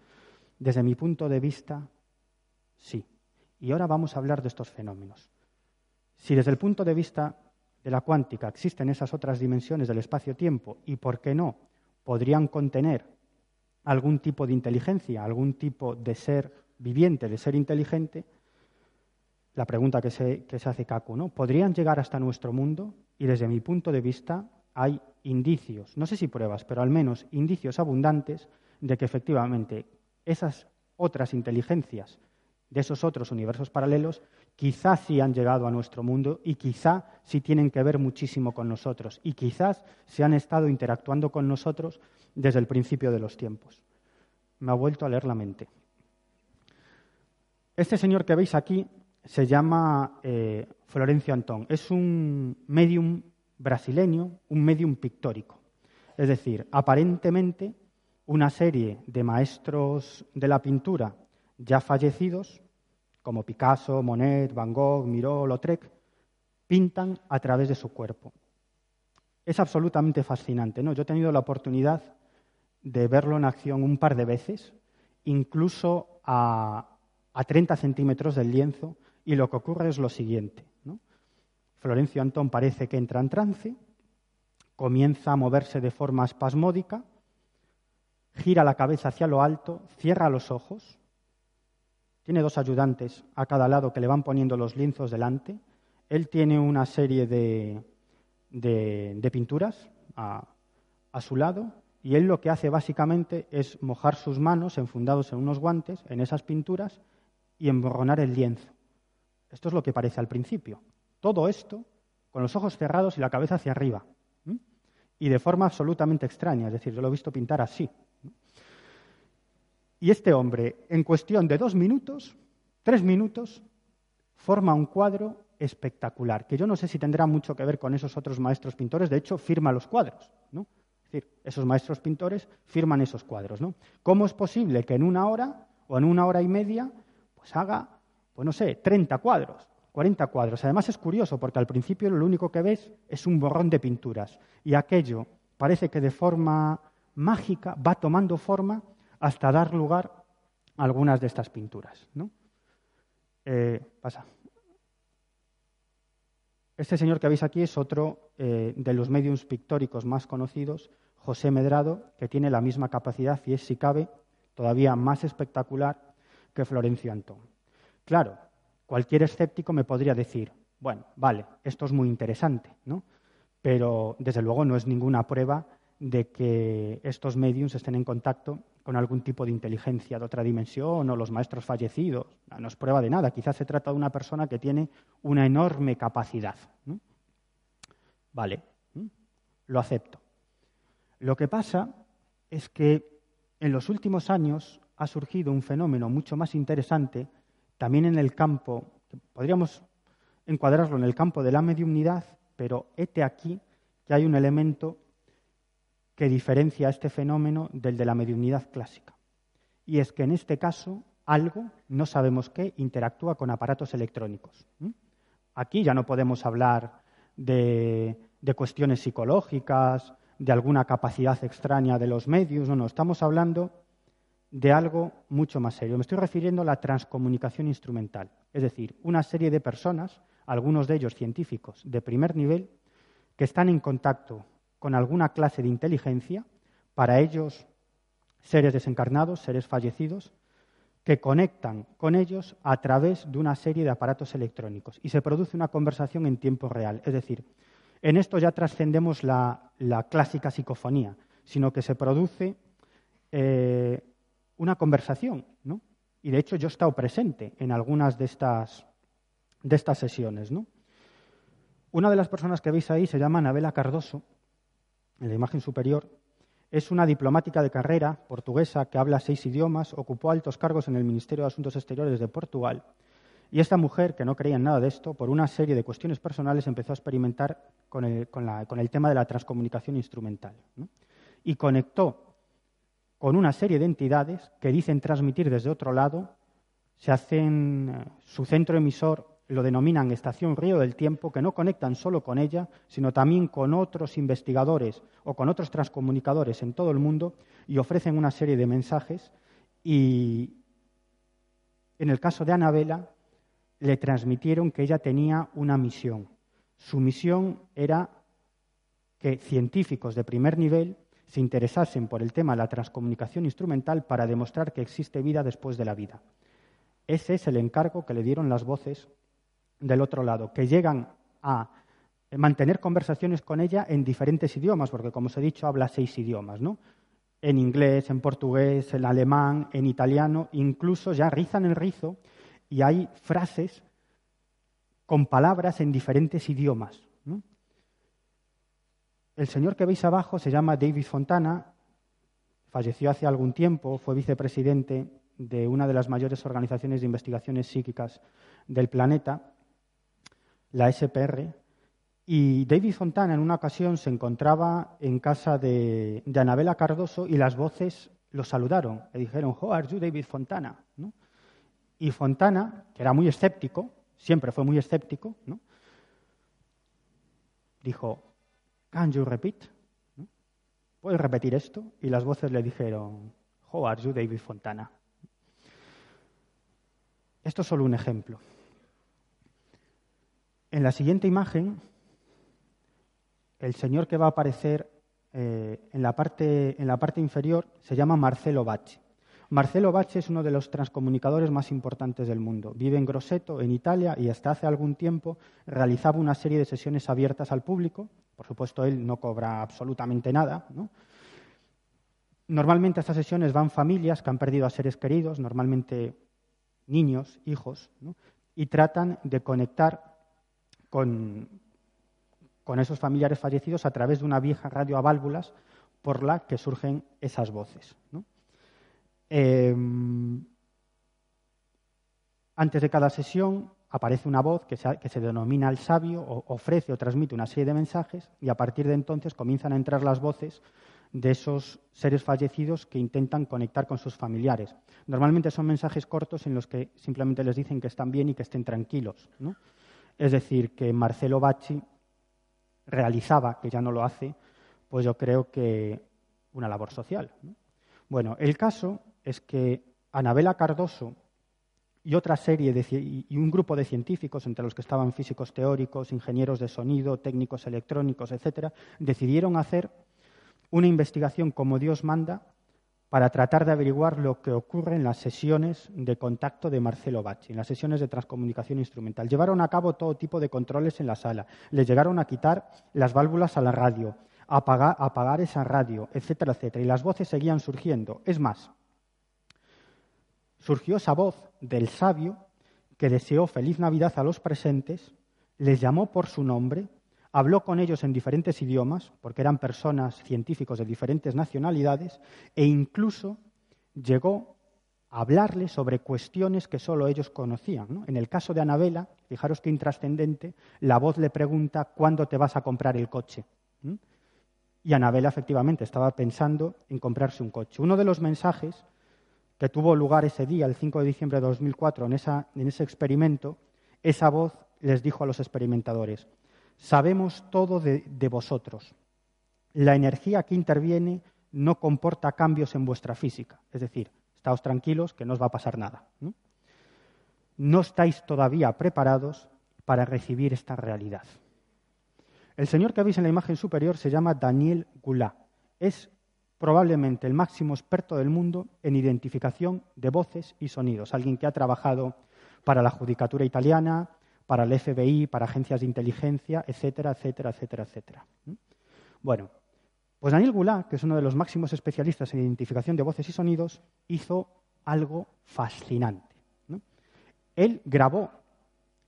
Desde mi punto de vista, sí. Y ahora vamos a hablar de estos fenómenos. Si desde el punto de vista de la cuántica existen esas otras dimensiones del espacio-tiempo y, ¿por qué no?, podrían contener algún tipo de inteligencia, algún tipo de ser viviente, de ser inteligente, la pregunta que se, hace Kaku, ¿no? ¿Podrían llegar hasta nuestro mundo? Y desde mi punto de vista hay indicios, no sé si pruebas, pero al menos indicios abundantes de que efectivamente esas otras inteligencias de esos otros universos paralelos quizás sí han llegado a nuestro mundo y quizá sí tienen que ver muchísimo con nosotros y quizás se han estado interactuando con nosotros desde el principio de los tiempos. Me ha vuelto a leer la mente. Este señor que veis aquí se llama eh, Florencio Antón. Es un medium brasileño, un medium pictórico. Es decir, aparentemente una serie de maestros de la pintura ya fallecidos como Picasso, Monet, Van Gogh, Miró, Lautrec, pintan a través de su cuerpo. Es absolutamente fascinante. ¿no? Yo he tenido la oportunidad de verlo en acción un par de veces, incluso a, 30 centímetros del lienzo, y lo que ocurre es lo siguiente. Florencio Antón parece que entra en trance, comienza a moverse de forma espasmódica, gira la cabeza hacia lo alto, cierra los ojos, tiene dos ayudantes a cada lado que le van poniendo los lienzos delante. Él tiene una serie de, de, pinturas a, a, su lado y él lo que hace básicamente es mojar sus manos enfundados en unos guantes, en esas pinturas, y emborronar el lienzo. Esto es lo que parece al principio. Todo esto con los ojos cerrados y la cabeza hacia arriba. Y de forma absolutamente extraña, es decir, yo lo he visto pintar así. Y este hombre, en cuestión de dos minutos, tres minutos, forma un cuadro espectacular, que yo no sé si tendrá mucho que ver con esos otros maestros pintores, de hecho, firma los cuadros, ¿no? Es decir, esos maestros pintores firman esos cuadros, ¿no? ¿Cómo es posible que en una hora o en una hora y media, pues haga, pues no sé, 30 cuadros, 40 cuadros? Además es curioso, porque al principio lo único que ves es un borrón de pinturas, y aquello parece que de forma mágica va tomando forma hasta dar lugar a algunas de estas pinturas. Eh, pasa. Este señor que veis aquí es otro eh, de los mediums pictóricos más conocidos, José Medrado, que tiene la misma capacidad y es, si cabe, todavía más espectacular que Florencio Antón. Claro, cualquier escéptico me podría decir, bueno, vale, esto es muy interesante, ¿no? Pero desde luego no es ninguna prueba de que estos mediums estén en contacto con algún tipo de inteligencia de otra dimensión o los maestros fallecidos. No es prueba de nada. Quizás se trata de una persona que tiene una enorme capacidad. Vale, lo acepto. Lo que pasa es que en los últimos años ha surgido un fenómeno mucho más interesante también en el campo, podríamos encuadrarlo en el campo de la mediumnidad, pero hete aquí que hay un elemento que diferencia este fenómeno del de la mediunidad clásica. Y es que en este caso algo, no sabemos qué, interactúa con aparatos electrónicos. Aquí ya no podemos hablar de, cuestiones psicológicas, de alguna capacidad extraña de los medios, no, no, estamos hablando de algo mucho más serio. Me estoy refiriendo a la transcomunicación instrumental, es decir, una serie de personas, algunos de ellos científicos de primer nivel, que están en contacto con alguna clase de inteligencia, para ellos seres desencarnados, seres fallecidos, que conectan con ellos a través de una serie de aparatos electrónicos y se produce una conversación en tiempo real. Es decir, en esto ya trascendemos la, clásica psicofonía, sino que se produce eh, una conversación, ¿no? Y de hecho yo he estado presente en algunas de estas, de estas sesiones. Una de las personas que veis ahí se llama Anabela Cardoso, en la imagen superior, Es una diplomática de carrera portuguesa que habla seis idiomas, ocupó altos cargos en el Ministerio de Asuntos Exteriores de Portugal. Y esta mujer, que no creía en nada de esto, por una serie de cuestiones personales empezó a experimentar con el, tema de la transcomunicación instrumental. Y conectó con una serie de entidades que dicen transmitir desde otro lado, se hacen eh, su centro emisor lo denominan Estación Río del Tiempo, que no conectan solo con ella, sino también con otros investigadores o con otros transcomunicadores en todo el mundo y ofrecen una serie de mensajes. Y en el caso de Anabela, le transmitieron que ella tenía una misión. Su misión era que científicos de primer nivel se interesasen por el tema de la transcomunicación instrumental para demostrar que existe vida después de la vida. Ese es el encargo que le dieron las voces del otro lado, que llegan a mantener conversaciones con ella en diferentes idiomas, porque como os he dicho, habla seis idiomas, ¿no? En inglés, en portugués, en alemán, en italiano, incluso ya rizan el rizo y hay frases con palabras en diferentes idiomas. El señor que veis abajo se llama David Fontana, falleció hace algún tiempo, fue vicepresidente de una de las mayores organizaciones de investigaciones psíquicas del planeta la SPR, y David Fontana en una ocasión se encontraba en casa de, Anabela Cardoso y las voces lo saludaron. Le dijeron, How are you, David Fontana? Y Fontana, que era muy escéptico, siempre fue muy escéptico, dijo, Can you repeat? ¿Puedes repetir esto? Y las voces le dijeron, How are you, David Fontana? Esto es solo un ejemplo. En la siguiente imagen, el señor que va a aparecer eh, en, la parte, inferior se llama Marcelo Bacci. Marcelo Bacci es uno de los transcomunicadores más importantes del mundo. Vive en Grosseto, en Italia, y hasta hace algún tiempo realizaba una serie de sesiones abiertas al público. Por supuesto, él no cobra absolutamente nada. Normalmente a estas sesiones van familias que han perdido a seres queridos, normalmente niños, hijos, y tratan de conectar con, esos familiares fallecidos a través de una vieja radio a válvulas por la que surgen esas voces. Em, antes de cada sesión aparece una voz que se, denomina el sabio, o ofrece o transmite una serie de mensajes y a partir de entonces comienzan a entrar las voces de esos seres fallecidos que intentan conectar con sus familiares. Normalmente son mensajes cortos en los que simplemente les dicen que están bien y que estén tranquilos. ¿no? Es decir, que Marcelo Bacci realizaba, que ya no lo hace, pues yo creo que una labor social. Bueno, el caso es que Anabela Cardoso y otra serie de, y un grupo de científicos, entre los que estaban físicos teóricos, ingenieros de sonido, técnicos electrónicos, etcétera, decidieron hacer una investigación como Dios manda para tratar de averiguar lo que ocurre en las sesiones de contacto de Marcelo Bacci, en las sesiones de transcomunicación instrumental. Llevaron a cabo todo tipo de controles en la sala. Le llegaron a quitar las válvulas a la radio, a apagar, apagar esa radio, etcétera, etcétera. Y las voces seguían surgiendo. Es más, surgió esa voz del sabio que deseó feliz Navidad a los presentes, les llamó por su nombre habló con ellos en diferentes idiomas, porque eran personas científicos de diferentes nacionalidades, e incluso llegó a hablarles sobre cuestiones que solo ellos conocían. En el caso de Anabela, fijaros qué intrascendente, la voz le pregunta cuándo te vas a comprar el coche. Y Anabela efectivamente estaba pensando en comprarse un coche. Uno de los mensajes que tuvo lugar ese día, el 5 de diciembre de 2004, en, en ese experimento, esa voz les dijo a los experimentadores, Sabemos todo de, vosotros. La energía que interviene no comporta cambios en vuestra física. Es decir, estáos tranquilos que no os va a pasar nada. ¿no? no estáis todavía preparados para recibir esta realidad. El señor que veis en la imagen superior se llama Daniel Goulart. Es probablemente el máximo experto del mundo en identificación de voces y sonidos. Alguien que ha trabajado para la judicatura italiana, para el FBI, para agencias de inteligencia, etcétera, etcétera, etcétera, etcétera. Bueno, pues Daniel Goulart, que es uno de los máximos especialistas en identificación de voces y sonidos, hizo algo fascinante. Él grabó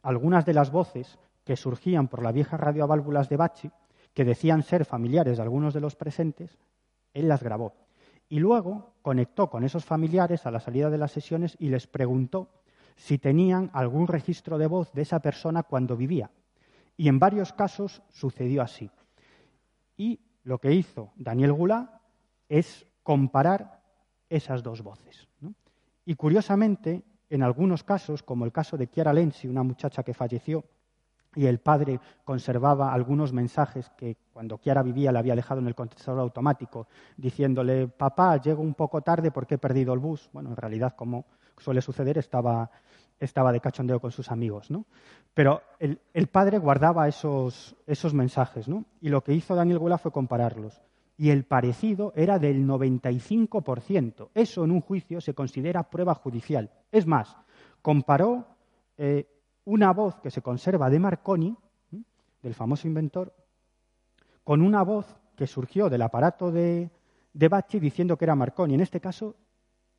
algunas de las voces que surgían por la vieja radio a válvulas de Bachi, que decían ser familiares de algunos de los presentes, Él las grabó. Y luego conectó con esos familiares a la salida de las sesiones y les preguntó si tenían algún registro de voz de esa persona cuando vivía. Y en varios casos sucedió así. Y lo que hizo Daniel Goulart es comparar esas dos voces. Y curiosamente, en algunos casos, como el caso de Chiara Lenzi, una muchacha que falleció, y el padre conservaba algunos mensajes que cuando Chiara vivía le había dejado en el contestador automático, diciéndole, papá, llego un poco tarde porque he perdido el bus. Bueno, en realidad, como suele suceder, estaba, estaba de cachondeo con sus amigos. ¿no? Pero el, padre guardaba esos, esos mensajes, ¿no? y lo que hizo Daniel Gula fue compararlos. Y el parecido era del 95%. Eso en un juicio se considera prueba judicial. Es más, comparó eh, una voz que se conserva de Marconi, del famoso inventor, con una voz que surgió del aparato de, de Bacci diciendo que era Marconi. En este caso,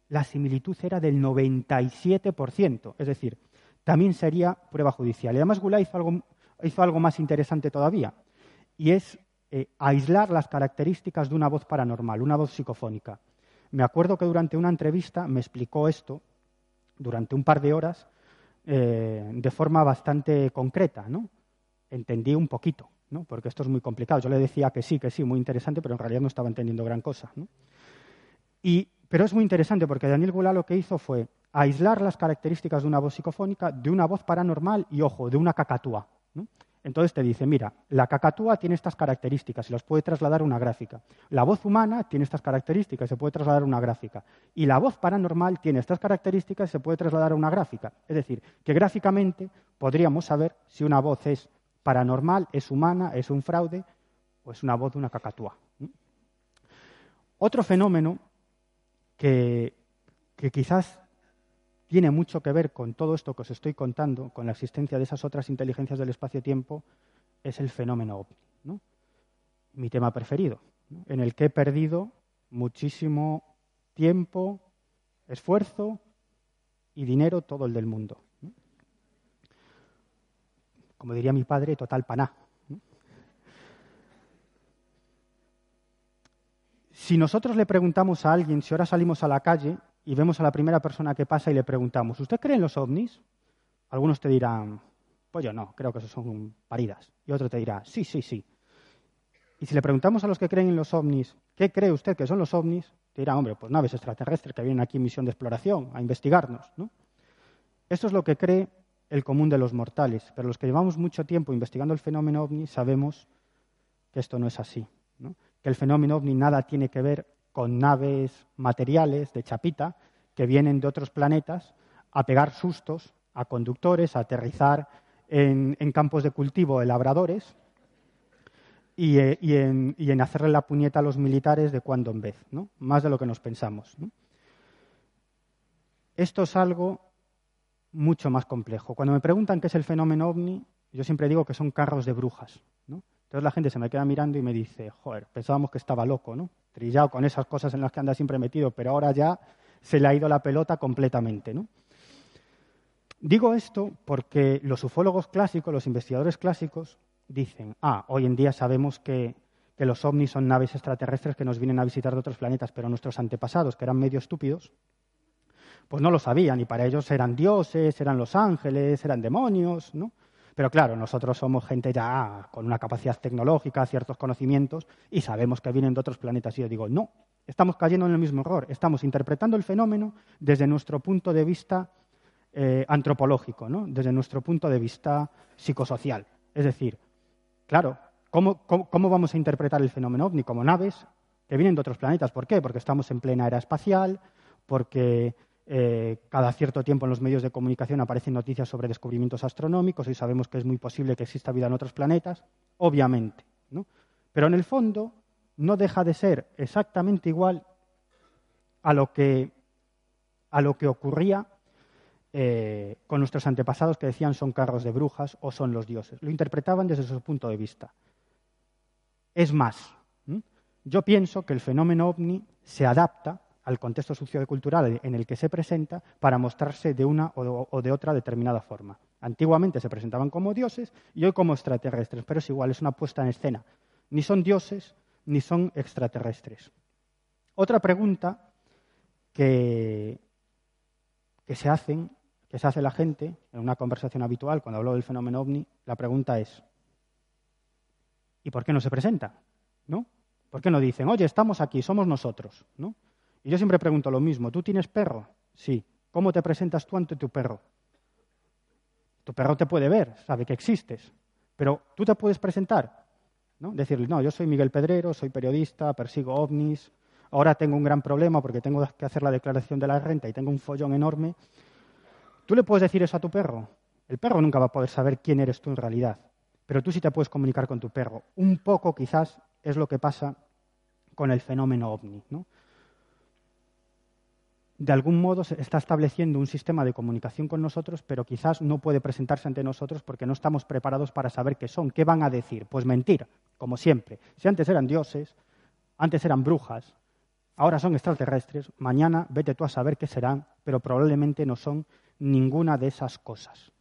la similitud era del 97%, es decir, también sería prueba judicial. Y además Goulart hizo algo, hizo algo más interesante todavía, y es eh, aislar las características de una voz paranormal, una voz psicofónica. Me acuerdo que durante una entrevista me explicó esto, durante un par de horas, eh, de forma bastante concreta, ¿no? Entendí un poquito, ¿no? Porque esto es muy complicado. Yo le decía que sí, que sí, muy interesante, pero en realidad no estaba entendiendo gran cosa. Y, pero es muy interesante porque Daniel Goulart lo que hizo fue aislar las características de una voz psicofónica de una voz paranormal y, ojo, de una cacatúa. Entonces te dice, mira, la cacatúa tiene estas características y las puede trasladar a una gráfica. La voz humana tiene estas características y se puede trasladar a una gráfica. Y la voz paranormal tiene estas características y se puede trasladar a una gráfica. Es decir, que gráficamente podríamos saber si una voz es paranormal, es humana, es un fraude o es una voz de una cacatúa. Otro fenómeno que, que quizás tiene mucho que ver con todo esto que os estoy contando, con la existencia de esas otras inteligencias del espacio-tiempo, es el fenómeno ovni. ¿no? Mi tema preferido, en el que he perdido muchísimo tiempo, esfuerzo y dinero, todo el del mundo. Como diría mi padre, total paná. Si nosotros le preguntamos a alguien si ahora salimos a la calle y vemos a la primera persona que pasa y le preguntamos, ¿usted cree en los ovnis? Algunos te dirán, pues yo no, creo que eso son paridas. Y otro te dirá, sí, sí, sí. Y si le preguntamos a los que creen en los ovnis, ¿qué cree usted que son los ovnis? Te dirán, hombre, pues naves extraterrestres que vienen aquí en misión de exploración, a investigarnos. ¿no? Esto es lo que cree el común de los mortales, pero los que llevamos mucho tiempo investigando el fenómeno ovni sabemos que esto no es así, que el fenómeno ovni nada tiene que ver con naves materiales de chapita que vienen de otros planetas a pegar sustos a conductores, a aterrizar en, campos de cultivo de labradores y, eh, en, hacerle la puñeta a los militares de cuando en vez, ¿no? más de lo que nos pensamos. Esto es algo mucho más complejo. Cuando me preguntan qué es el fenómeno ovni, yo siempre digo que son carros de brujas. Entonces la gente se me queda mirando y me dice, joder, pensábamos que estaba loco, ¿no? Trillado con esas cosas en las que anda siempre metido, pero ahora ya se le ha ido la pelota completamente, ¿no? Digo esto porque los ufólogos clásicos, los investigadores clásicos, dicen, ah, hoy en día sabemos que, que los ovnis son naves extraterrestres que nos vienen a visitar de otros planetas, pero nuestros antepasados, que eran medio estúpidos, pues no lo sabían y para ellos eran dioses, eran los ángeles, eran demonios, ¿no? Pero claro, nosotros somos gente ya con una capacidad tecnológica, ciertos conocimientos, y sabemos que vienen de otros planetas. Y yo digo, no, estamos cayendo en el mismo error. Estamos interpretando el fenómeno desde nuestro punto de vista eh, antropológico, ¿no? desde nuestro punto de vista psicosocial. Es decir, claro, ¿cómo, cómo vamos a interpretar el fenómeno ovni? Como naves que vienen de otros planetas. ¿Por qué? Porque estamos en plena era espacial, porque eh, cada cierto tiempo en los medios de comunicación aparecen noticias sobre descubrimientos astronómicos y sabemos que es muy posible que exista vida en otros planetas, obviamente. ¿no? Pero en el fondo no deja de ser exactamente igual a lo que, a lo que ocurría eh, con nuestros antepasados que decían son carros de brujas o son los dioses. Lo interpretaban desde su punto de vista. Es más, yo pienso que el fenómeno ovni se adapta al contexto sociocultural en el que se presenta para mostrarse de una o de otra determinada forma. Antiguamente se presentaban como dioses y hoy como extraterrestres, pero es igual, es una puesta en escena. Ni son dioses ni son extraterrestres. Otra pregunta que, se hacen, que se hace la gente en una conversación habitual cuando hablo del fenómeno ovni, la pregunta es ¿y por qué no se presenta? ¿No? ¿Por qué no dicen, oye, estamos aquí, somos nosotros? ¿No? Y yo siempre pregunto lo mismo, ¿tú tienes perro? Sí. ¿Cómo te presentas tú ante tu perro? Tu perro te puede ver, sabe que existes, pero tú te puedes presentar, ¿no? Decirle, no, yo soy Miguel Pedrero, soy periodista, persigo ovnis, ahora tengo un gran problema porque tengo que hacer la declaración de la renta y tengo un follón enorme. ¿Tú le puedes decir eso a tu perro? El perro nunca va a poder saber quién eres tú en realidad, pero tú sí te puedes comunicar con tu perro. Un poco quizás es lo que pasa con el fenómeno ovni. ¿no? De algún modo se está estableciendo un sistema de comunicación con nosotros, pero quizás no puede presentarse ante nosotros porque no estamos preparados para saber qué son. ¿Qué van a decir? Pues mentir, como siempre. Si antes eran dioses, antes eran brujas, ahora son extraterrestres, mañana vete tú a saber qué serán, pero probablemente no son ninguna de esas cosas.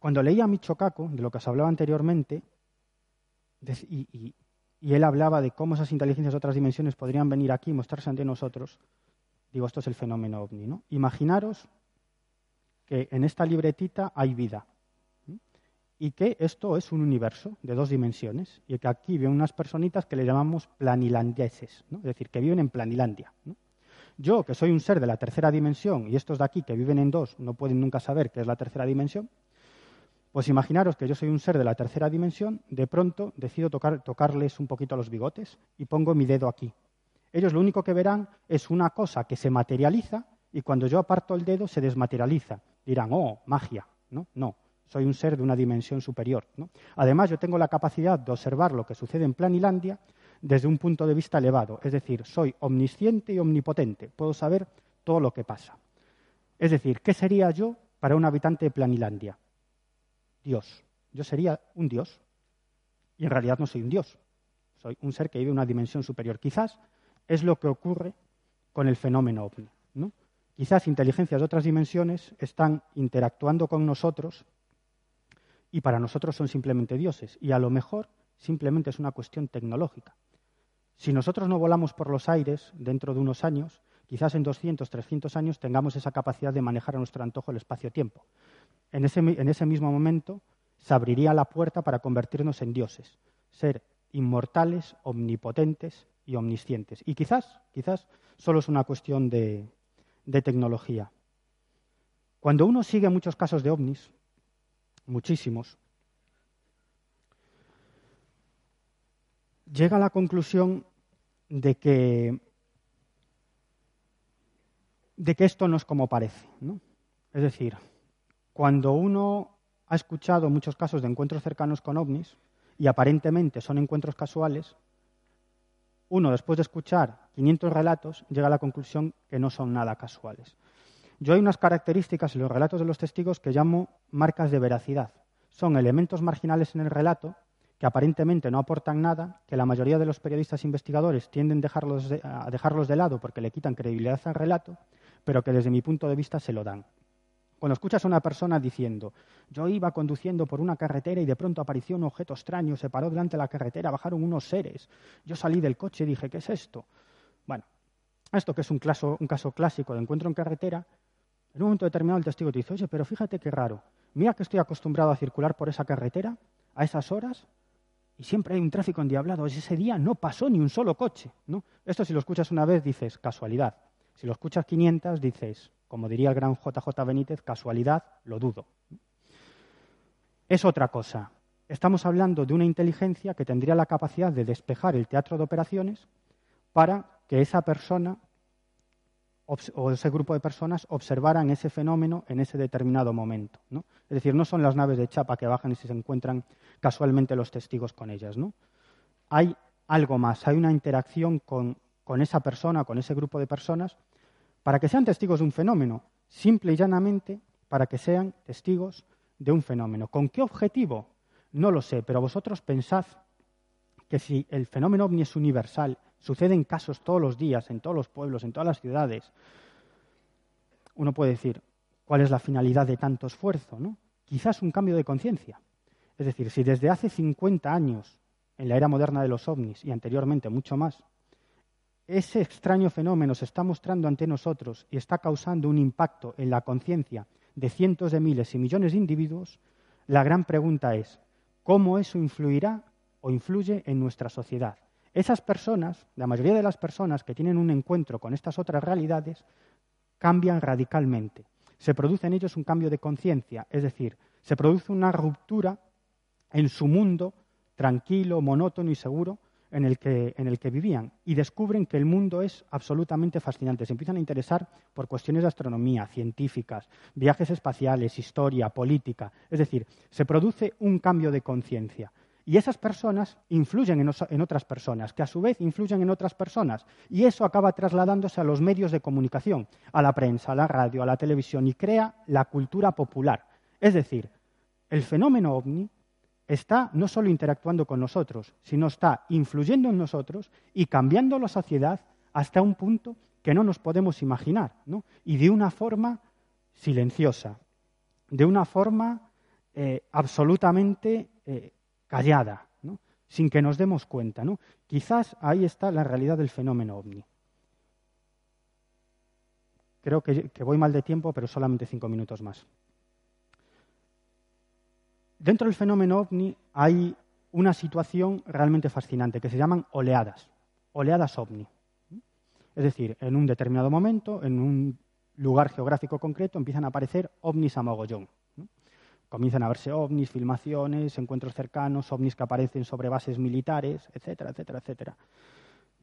Cuando leía a Micho de lo que os hablaba anteriormente, y, él hablaba de cómo esas inteligencias de otras dimensiones podrían venir aquí y mostrarse ante nosotros, digo, esto es el fenómeno ovni. ¿no? Imaginaros que en esta libretita hay vida y que esto es un universo de dos dimensiones y que aquí viven unas personitas que le llamamos planilandeses, ¿no? es decir, que viven en Planilandia. Yo, que soy un ser de la tercera dimensión y estos de aquí que viven en dos no pueden nunca saber qué es la tercera dimensión, pues imaginaros que yo soy un ser de la tercera dimensión, de pronto decido tocarles un poquito los bigotes y pongo mi dedo aquí. Ellos lo único que verán es una cosa que se materializa y cuando yo aparto el dedo se desmaterializa. Dirán, oh, magia. No, no, soy un ser de una dimensión superior. Además, yo tengo la capacidad de observar lo que sucede en Planilandia desde un punto de vista elevado. Es decir, soy omnisciente y omnipotente. Puedo saber todo lo que pasa. Es decir, ¿qué sería yo para un habitante de Planilandia? Dios. Yo sería un Dios. Y en realidad no soy un Dios. Soy un ser que vive una dimensión superior. Quizás es lo que ocurre con el fenómeno ovni. ¿no? Quizás inteligencias de otras dimensiones están interactuando con nosotros y para nosotros son simplemente dioses. Y a lo mejor simplemente es una cuestión tecnológica. Si nosotros no volamos por los aires dentro de unos años, quizás en 200, 300 años tengamos esa capacidad de manejar a nuestro antojo el espacio-tiempo en ese, mismo momento se abriría la puerta para convertirnos en dioses, ser inmortales, omnipotentes y omniscientes. Y quizás, quizás solo es una cuestión de, tecnología. Cuando uno sigue muchos casos de ovnis, muchísimos, llega a la conclusión de que, esto no es como parece. Es decir, cuando uno ha escuchado muchos casos de encuentros cercanos con ovnis, y aparentemente son encuentros casuales, uno, después de escuchar 500 relatos, llega a la conclusión que no son nada casuales. Yo hay unas características en los relatos de los testigos que llamo marcas de veracidad. Son elementos marginales en el relato que aparentemente no aportan nada, que la mayoría de los periodistas investigadores tienden a dejarlos de lado porque le quitan credibilidad al relato, pero que desde mi punto de vista se lo dan. Cuando escuchas a una persona diciendo, yo iba conduciendo por una carretera y de pronto apareció un objeto extraño, se paró delante de la carretera, bajaron unos seres, yo salí del coche y dije, ¿qué es esto? Bueno, esto que es un, caso clásico de encuentro en carretera, en un momento determinado el testigo te dice, oye, pero fíjate qué raro, mira que estoy acostumbrado a circular por esa carretera a esas horas y siempre hay un tráfico endiablado. Ese día no pasó ni un solo coche. ¿no? Esto si lo escuchas una vez dices casualidad. Si lo escuchas 500 dices como diría el gran JJ Benítez, casualidad, lo dudo. Es otra cosa. Estamos hablando de una inteligencia que tendría la capacidad de despejar el teatro de operaciones para que esa persona o ese grupo de personas observaran ese fenómeno en ese determinado momento. Es decir, no son las naves de chapa que bajan y se encuentran casualmente los testigos con ellas. ¿no? Hay algo más, hay una interacción con, con esa persona, con ese grupo de personas, para que sean testigos de un fenómeno, simple y llanamente para que sean testigos de un fenómeno. ¿Con qué objetivo? No lo sé, pero vosotros pensad que si el fenómeno ovni es universal, sucede en casos todos los días, en todos los pueblos, en todas las ciudades, uno puede decir, ¿cuál es la finalidad de tanto esfuerzo? ¿no? Quizás un cambio de conciencia. Es decir, si desde hace 50 años en la era moderna de los ovnis y anteriormente mucho más, ese extraño fenómeno se está mostrando ante nosotros y está causando un impacto en la conciencia de cientos de miles y millones de individuos, la gran pregunta es, ¿cómo eso influirá o influye en nuestra sociedad? Esas personas, la mayoría de las personas que tienen un encuentro con estas otras realidades, cambian radicalmente. Se produce en ellos un cambio de conciencia, es decir, se produce una ruptura en su mundo tranquilo, monótono y seguro en el, que, en el que vivían y descubren que el mundo es absolutamente fascinante. Se empiezan a interesar por cuestiones de astronomía, científicas, viajes espaciales, historia, política. Es decir, se produce un cambio de conciencia. Y esas personas influyen en, otras personas, que a su vez influyen en otras personas. Y eso acaba trasladándose a los medios de comunicación, a la prensa, a la radio, a la televisión, y crea la cultura popular. Es decir, el fenómeno ovni está no solo interactuando con nosotros, sino está influyendo en nosotros y cambiando la sociedad hasta un punto que no nos podemos imaginar, ¿no? Y de una forma silenciosa, de una forma eh, absolutamente eh, callada, sin que nos demos cuenta. ¿no? Quizás ahí está la realidad del fenómeno ovni. Creo que, voy mal de tiempo, pero solamente cinco minutos más. Dentro del fenómeno ovni hay una situación realmente fascinante que se llaman oleadas, oleadas ovni. Es decir, en un determinado momento, en un lugar geográfico concreto, empiezan a aparecer ovnis a mogollón. Comienzan a verse ovnis, filmaciones, encuentros cercanos, ovnis que aparecen sobre bases militares, etcétera, etcétera, etcétera.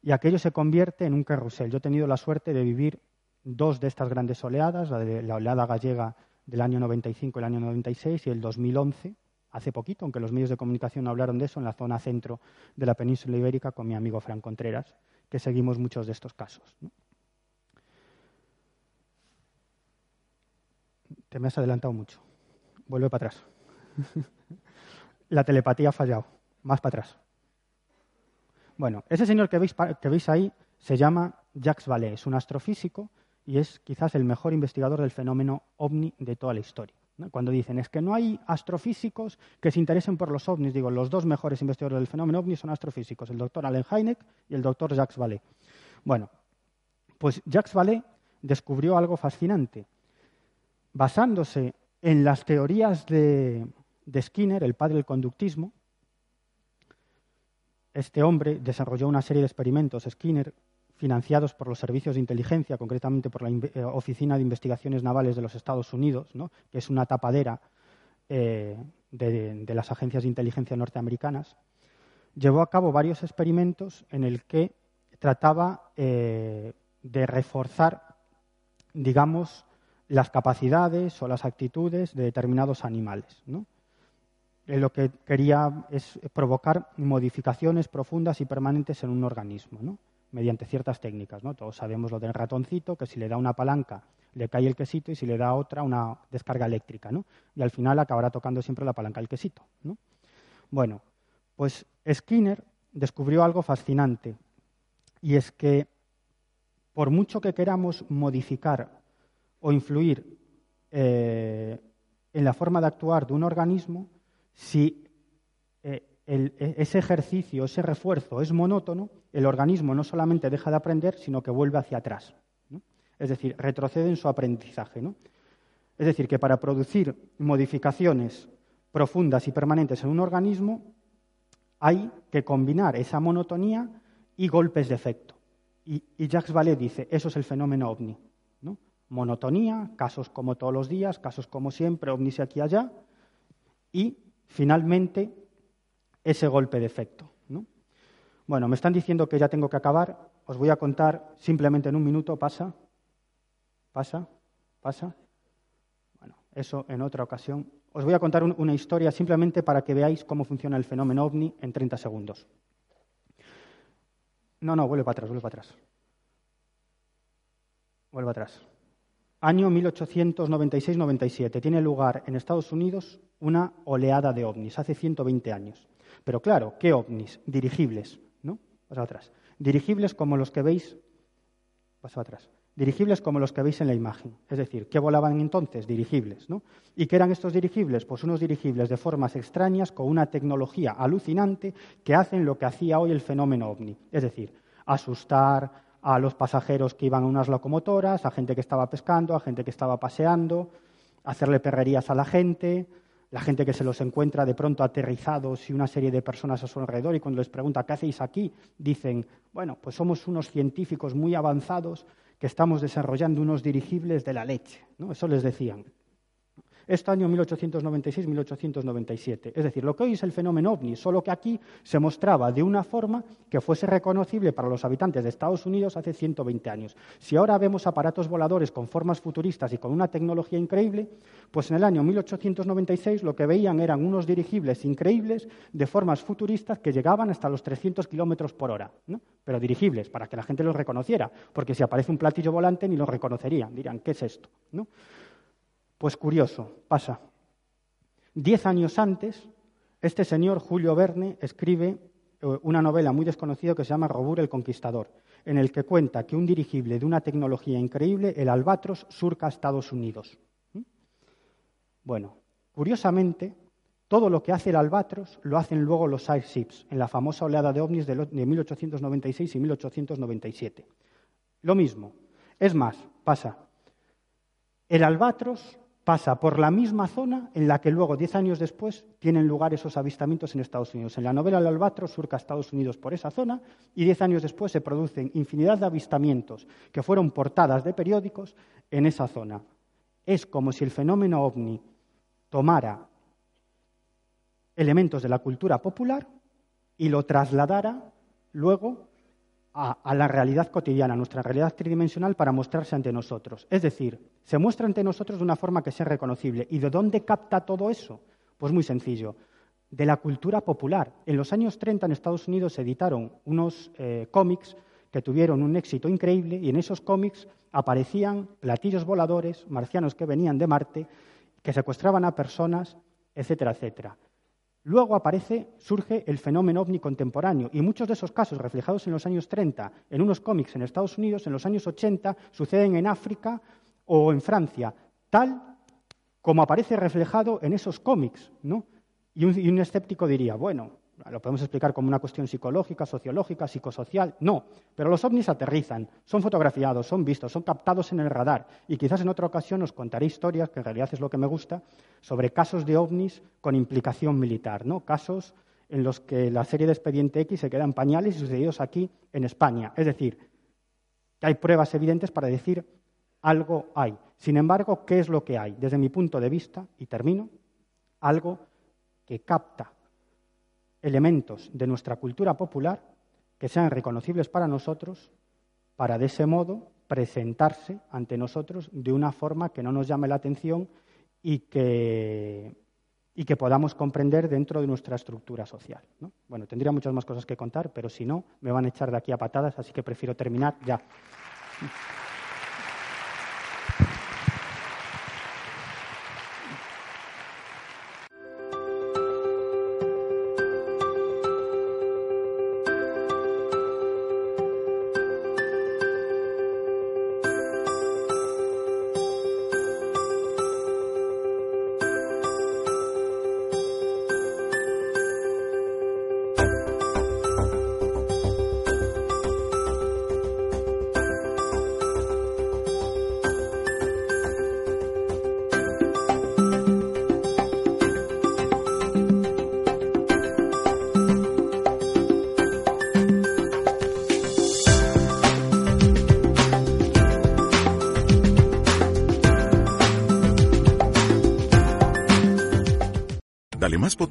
Y aquello se convierte en un carrusel. Yo he tenido la suerte de vivir dos de estas grandes oleadas, la, de, la oleada gallega del año 95 y el año 96 y el 2011, hace poquito, aunque los medios de comunicación hablaron de eso, en la zona centro de la península ibérica con mi amigo Fran Contreras, que seguimos muchos de estos casos. Te me has adelantado mucho vuelve para atrás. la telepatía ha fallado, más para atrás. Bueno, ese señor que veis, ahí se llama Jacques Vallée, es un astrofísico y es quizás el mejor investigador del fenómeno ovni de toda la historia. Cuando dicen es que no hay astrofísicos que se interesen por los ovnis, digo, los dos mejores investigadores del fenómeno ovni son astrofísicos, el doctor Allen Hynek y el doctor Jacques Vallée. Bueno, pues Jacques Vallée descubrió algo fascinante. Basándose en las teorías de, Skinner, el padre del conductismo, este hombre desarrolló una serie de experimentos, Skinner, financiados por los servicios de inteligencia, concretamente por la eh, Oficina de Investigaciones Navales de los Estados Unidos, que es una tapadera eh, de, las agencias de inteligencia norteamericanas, llevó a cabo varios experimentos en el que trataba eh, de reforzar, digamos, las capacidades o las actitudes de determinados animales. ¿no? lo que quería es provocar modificaciones profundas y permanentes en un organismo, ¿no? Mediante ciertas técnicas. ¿no? Todos sabemos lo del ratoncito, que si le da una palanca le cae el quesito y si le da otra una descarga eléctrica. ¿no? Y al final acabará tocando siempre la palanca del quesito. ¿no? Bueno, pues Skinner descubrió algo fascinante y es que por mucho que queramos modificar o influir eh, en la forma de actuar de un organismo si eh, e, ese ejercicio, ese refuerzo es monótono, el organismo no solamente deja de aprender, sino que vuelve hacia atrás. Es decir, retrocede en su aprendizaje. Es decir, que para producir modificaciones profundas y permanentes en un organismo hay que combinar esa monotonía y golpes de efecto. Y, y Jacques Vallée dice, eso es el fenómeno ovni monotonía, casos como todos los días, casos como siempre, ovnis aquí y allá, y finalmente ese golpe de efecto. Bueno, me están diciendo que ya tengo que acabar, os voy a contar simplemente en un minuto, pasa, pasa, pasa. Bueno, eso en otra ocasión. Os voy a contar una historia simplemente para que veáis cómo funciona el fenómeno ovni en 30 segundos. No, no, vuelve para atrás, vuelve para atrás. Vuelve atrás año 1896-97, tiene lugar en Estados Unidos una oleada de ovnis, hace 120 años. Pero claro, ¿qué ovnis? Dirigibles, ¿no? Paso atrás. Dirigibles como los que veis, paso atrás. Dirigibles como los que veis en la imagen. Es decir, ¿qué volaban entonces? Dirigibles. ¿no? ¿Y qué eran estos dirigibles? Pues unos dirigibles de formas extrañas con una tecnología alucinante que hacen lo que hacía hoy el fenómeno ovni. Es decir, asustar a los pasajeros que iban a unas locomotoras, a gente que estaba pescando, a gente que estaba paseando, hacerle perrerías a la gente, la gente que se los encuentra de pronto aterrizados y una serie de personas a su alrededor y cuando les pregunta qué hacéis aquí, dicen, bueno, pues somos unos científicos muy avanzados que estamos desarrollando unos dirigibles de la leche. ¿no? Eso les decían. Esto año 1896-1897. Es decir, lo que hoy es el fenómeno ovni, solo que aquí se mostraba de una forma que fuese reconocible para los habitantes de Estados Unidos hace 120 años. Si ahora vemos aparatos voladores con formas futuristas y con una tecnología increíble, pues en el año 1896 lo que veían eran unos dirigibles increíbles de formas futuristas que llegaban hasta los 300 kilómetros por hora. Pero dirigibles, para que la gente los reconociera, porque si aparece un platillo volante ni los reconocerían, dirían, ¿qué es esto? ¿no? Pues curioso, pasa. Diez años antes, este señor Julio Verne escribe eh, una novela muy desconocida que se llama Robur el Conquistador, en el que cuenta que un dirigible de una tecnología increíble, el Albatros, surca Estados Unidos. ¿Mm? Bueno, curiosamente, todo lo que hace el Albatros lo hacen luego los airships, en la famosa oleada de ovnis de 1896 y 1897. Lo mismo. Es más, pasa. El Albatros pasa por la misma zona en la que luego, diez años después, tienen lugar esos avistamientos en Estados Unidos. En la novela El Albatros surca Estados Unidos por esa zona y diez años después se producen infinidad de avistamientos que fueron portadas de periódicos en esa zona. Es como si el fenómeno ovni tomara elementos de la cultura popular y lo trasladara luego a, la realidad cotidiana, a nuestra realidad tridimensional, para mostrarse ante nosotros. Es decir, se muestra ante nosotros de una forma que sea reconocible. ¿Y de dónde capta todo eso? Pues muy sencillo, de la cultura popular. En los años 30 en Estados Unidos se editaron unos eh, cómics que tuvieron un éxito increíble y en esos cómics aparecían platillos voladores, marcianos que venían de Marte, que secuestraban a personas, etcétera, etcétera. Luego aparece, surge el fenómeno ovni contemporáneo y muchos de esos casos reflejados en los años 30 en unos cómics en Estados Unidos, en los años 80 suceden en África o en Francia, tal como aparece reflejado en esos cómics. ¿no? Y, un, y un escéptico diría, bueno, lo podemos explicar como una cuestión psicológica, sociológica, psicosocial. No, pero los ovnis aterrizan, son fotografiados, son vistos, son captados en el radar. Y quizás en otra ocasión os contaré historias, que en realidad es lo que me gusta, sobre casos de ovnis con implicación militar, ¿no? Casos en los que la serie de Expediente X se queda en pañales y sucedidos aquí en España. Es decir, que hay pruebas evidentes para decir algo hay. Sin embargo, ¿qué es lo que hay? Desde mi punto de vista, y termino, algo que capta elementos de nuestra cultura popular que sean reconocibles para nosotros, para de ese modo presentarse ante nosotros de una forma que no nos llame la atención y que, y que podamos comprender dentro de nuestra estructura social. Bueno, tendría muchas más cosas que contar, pero si no, me van a echar de aquí a patadas, así que prefiero terminar ya.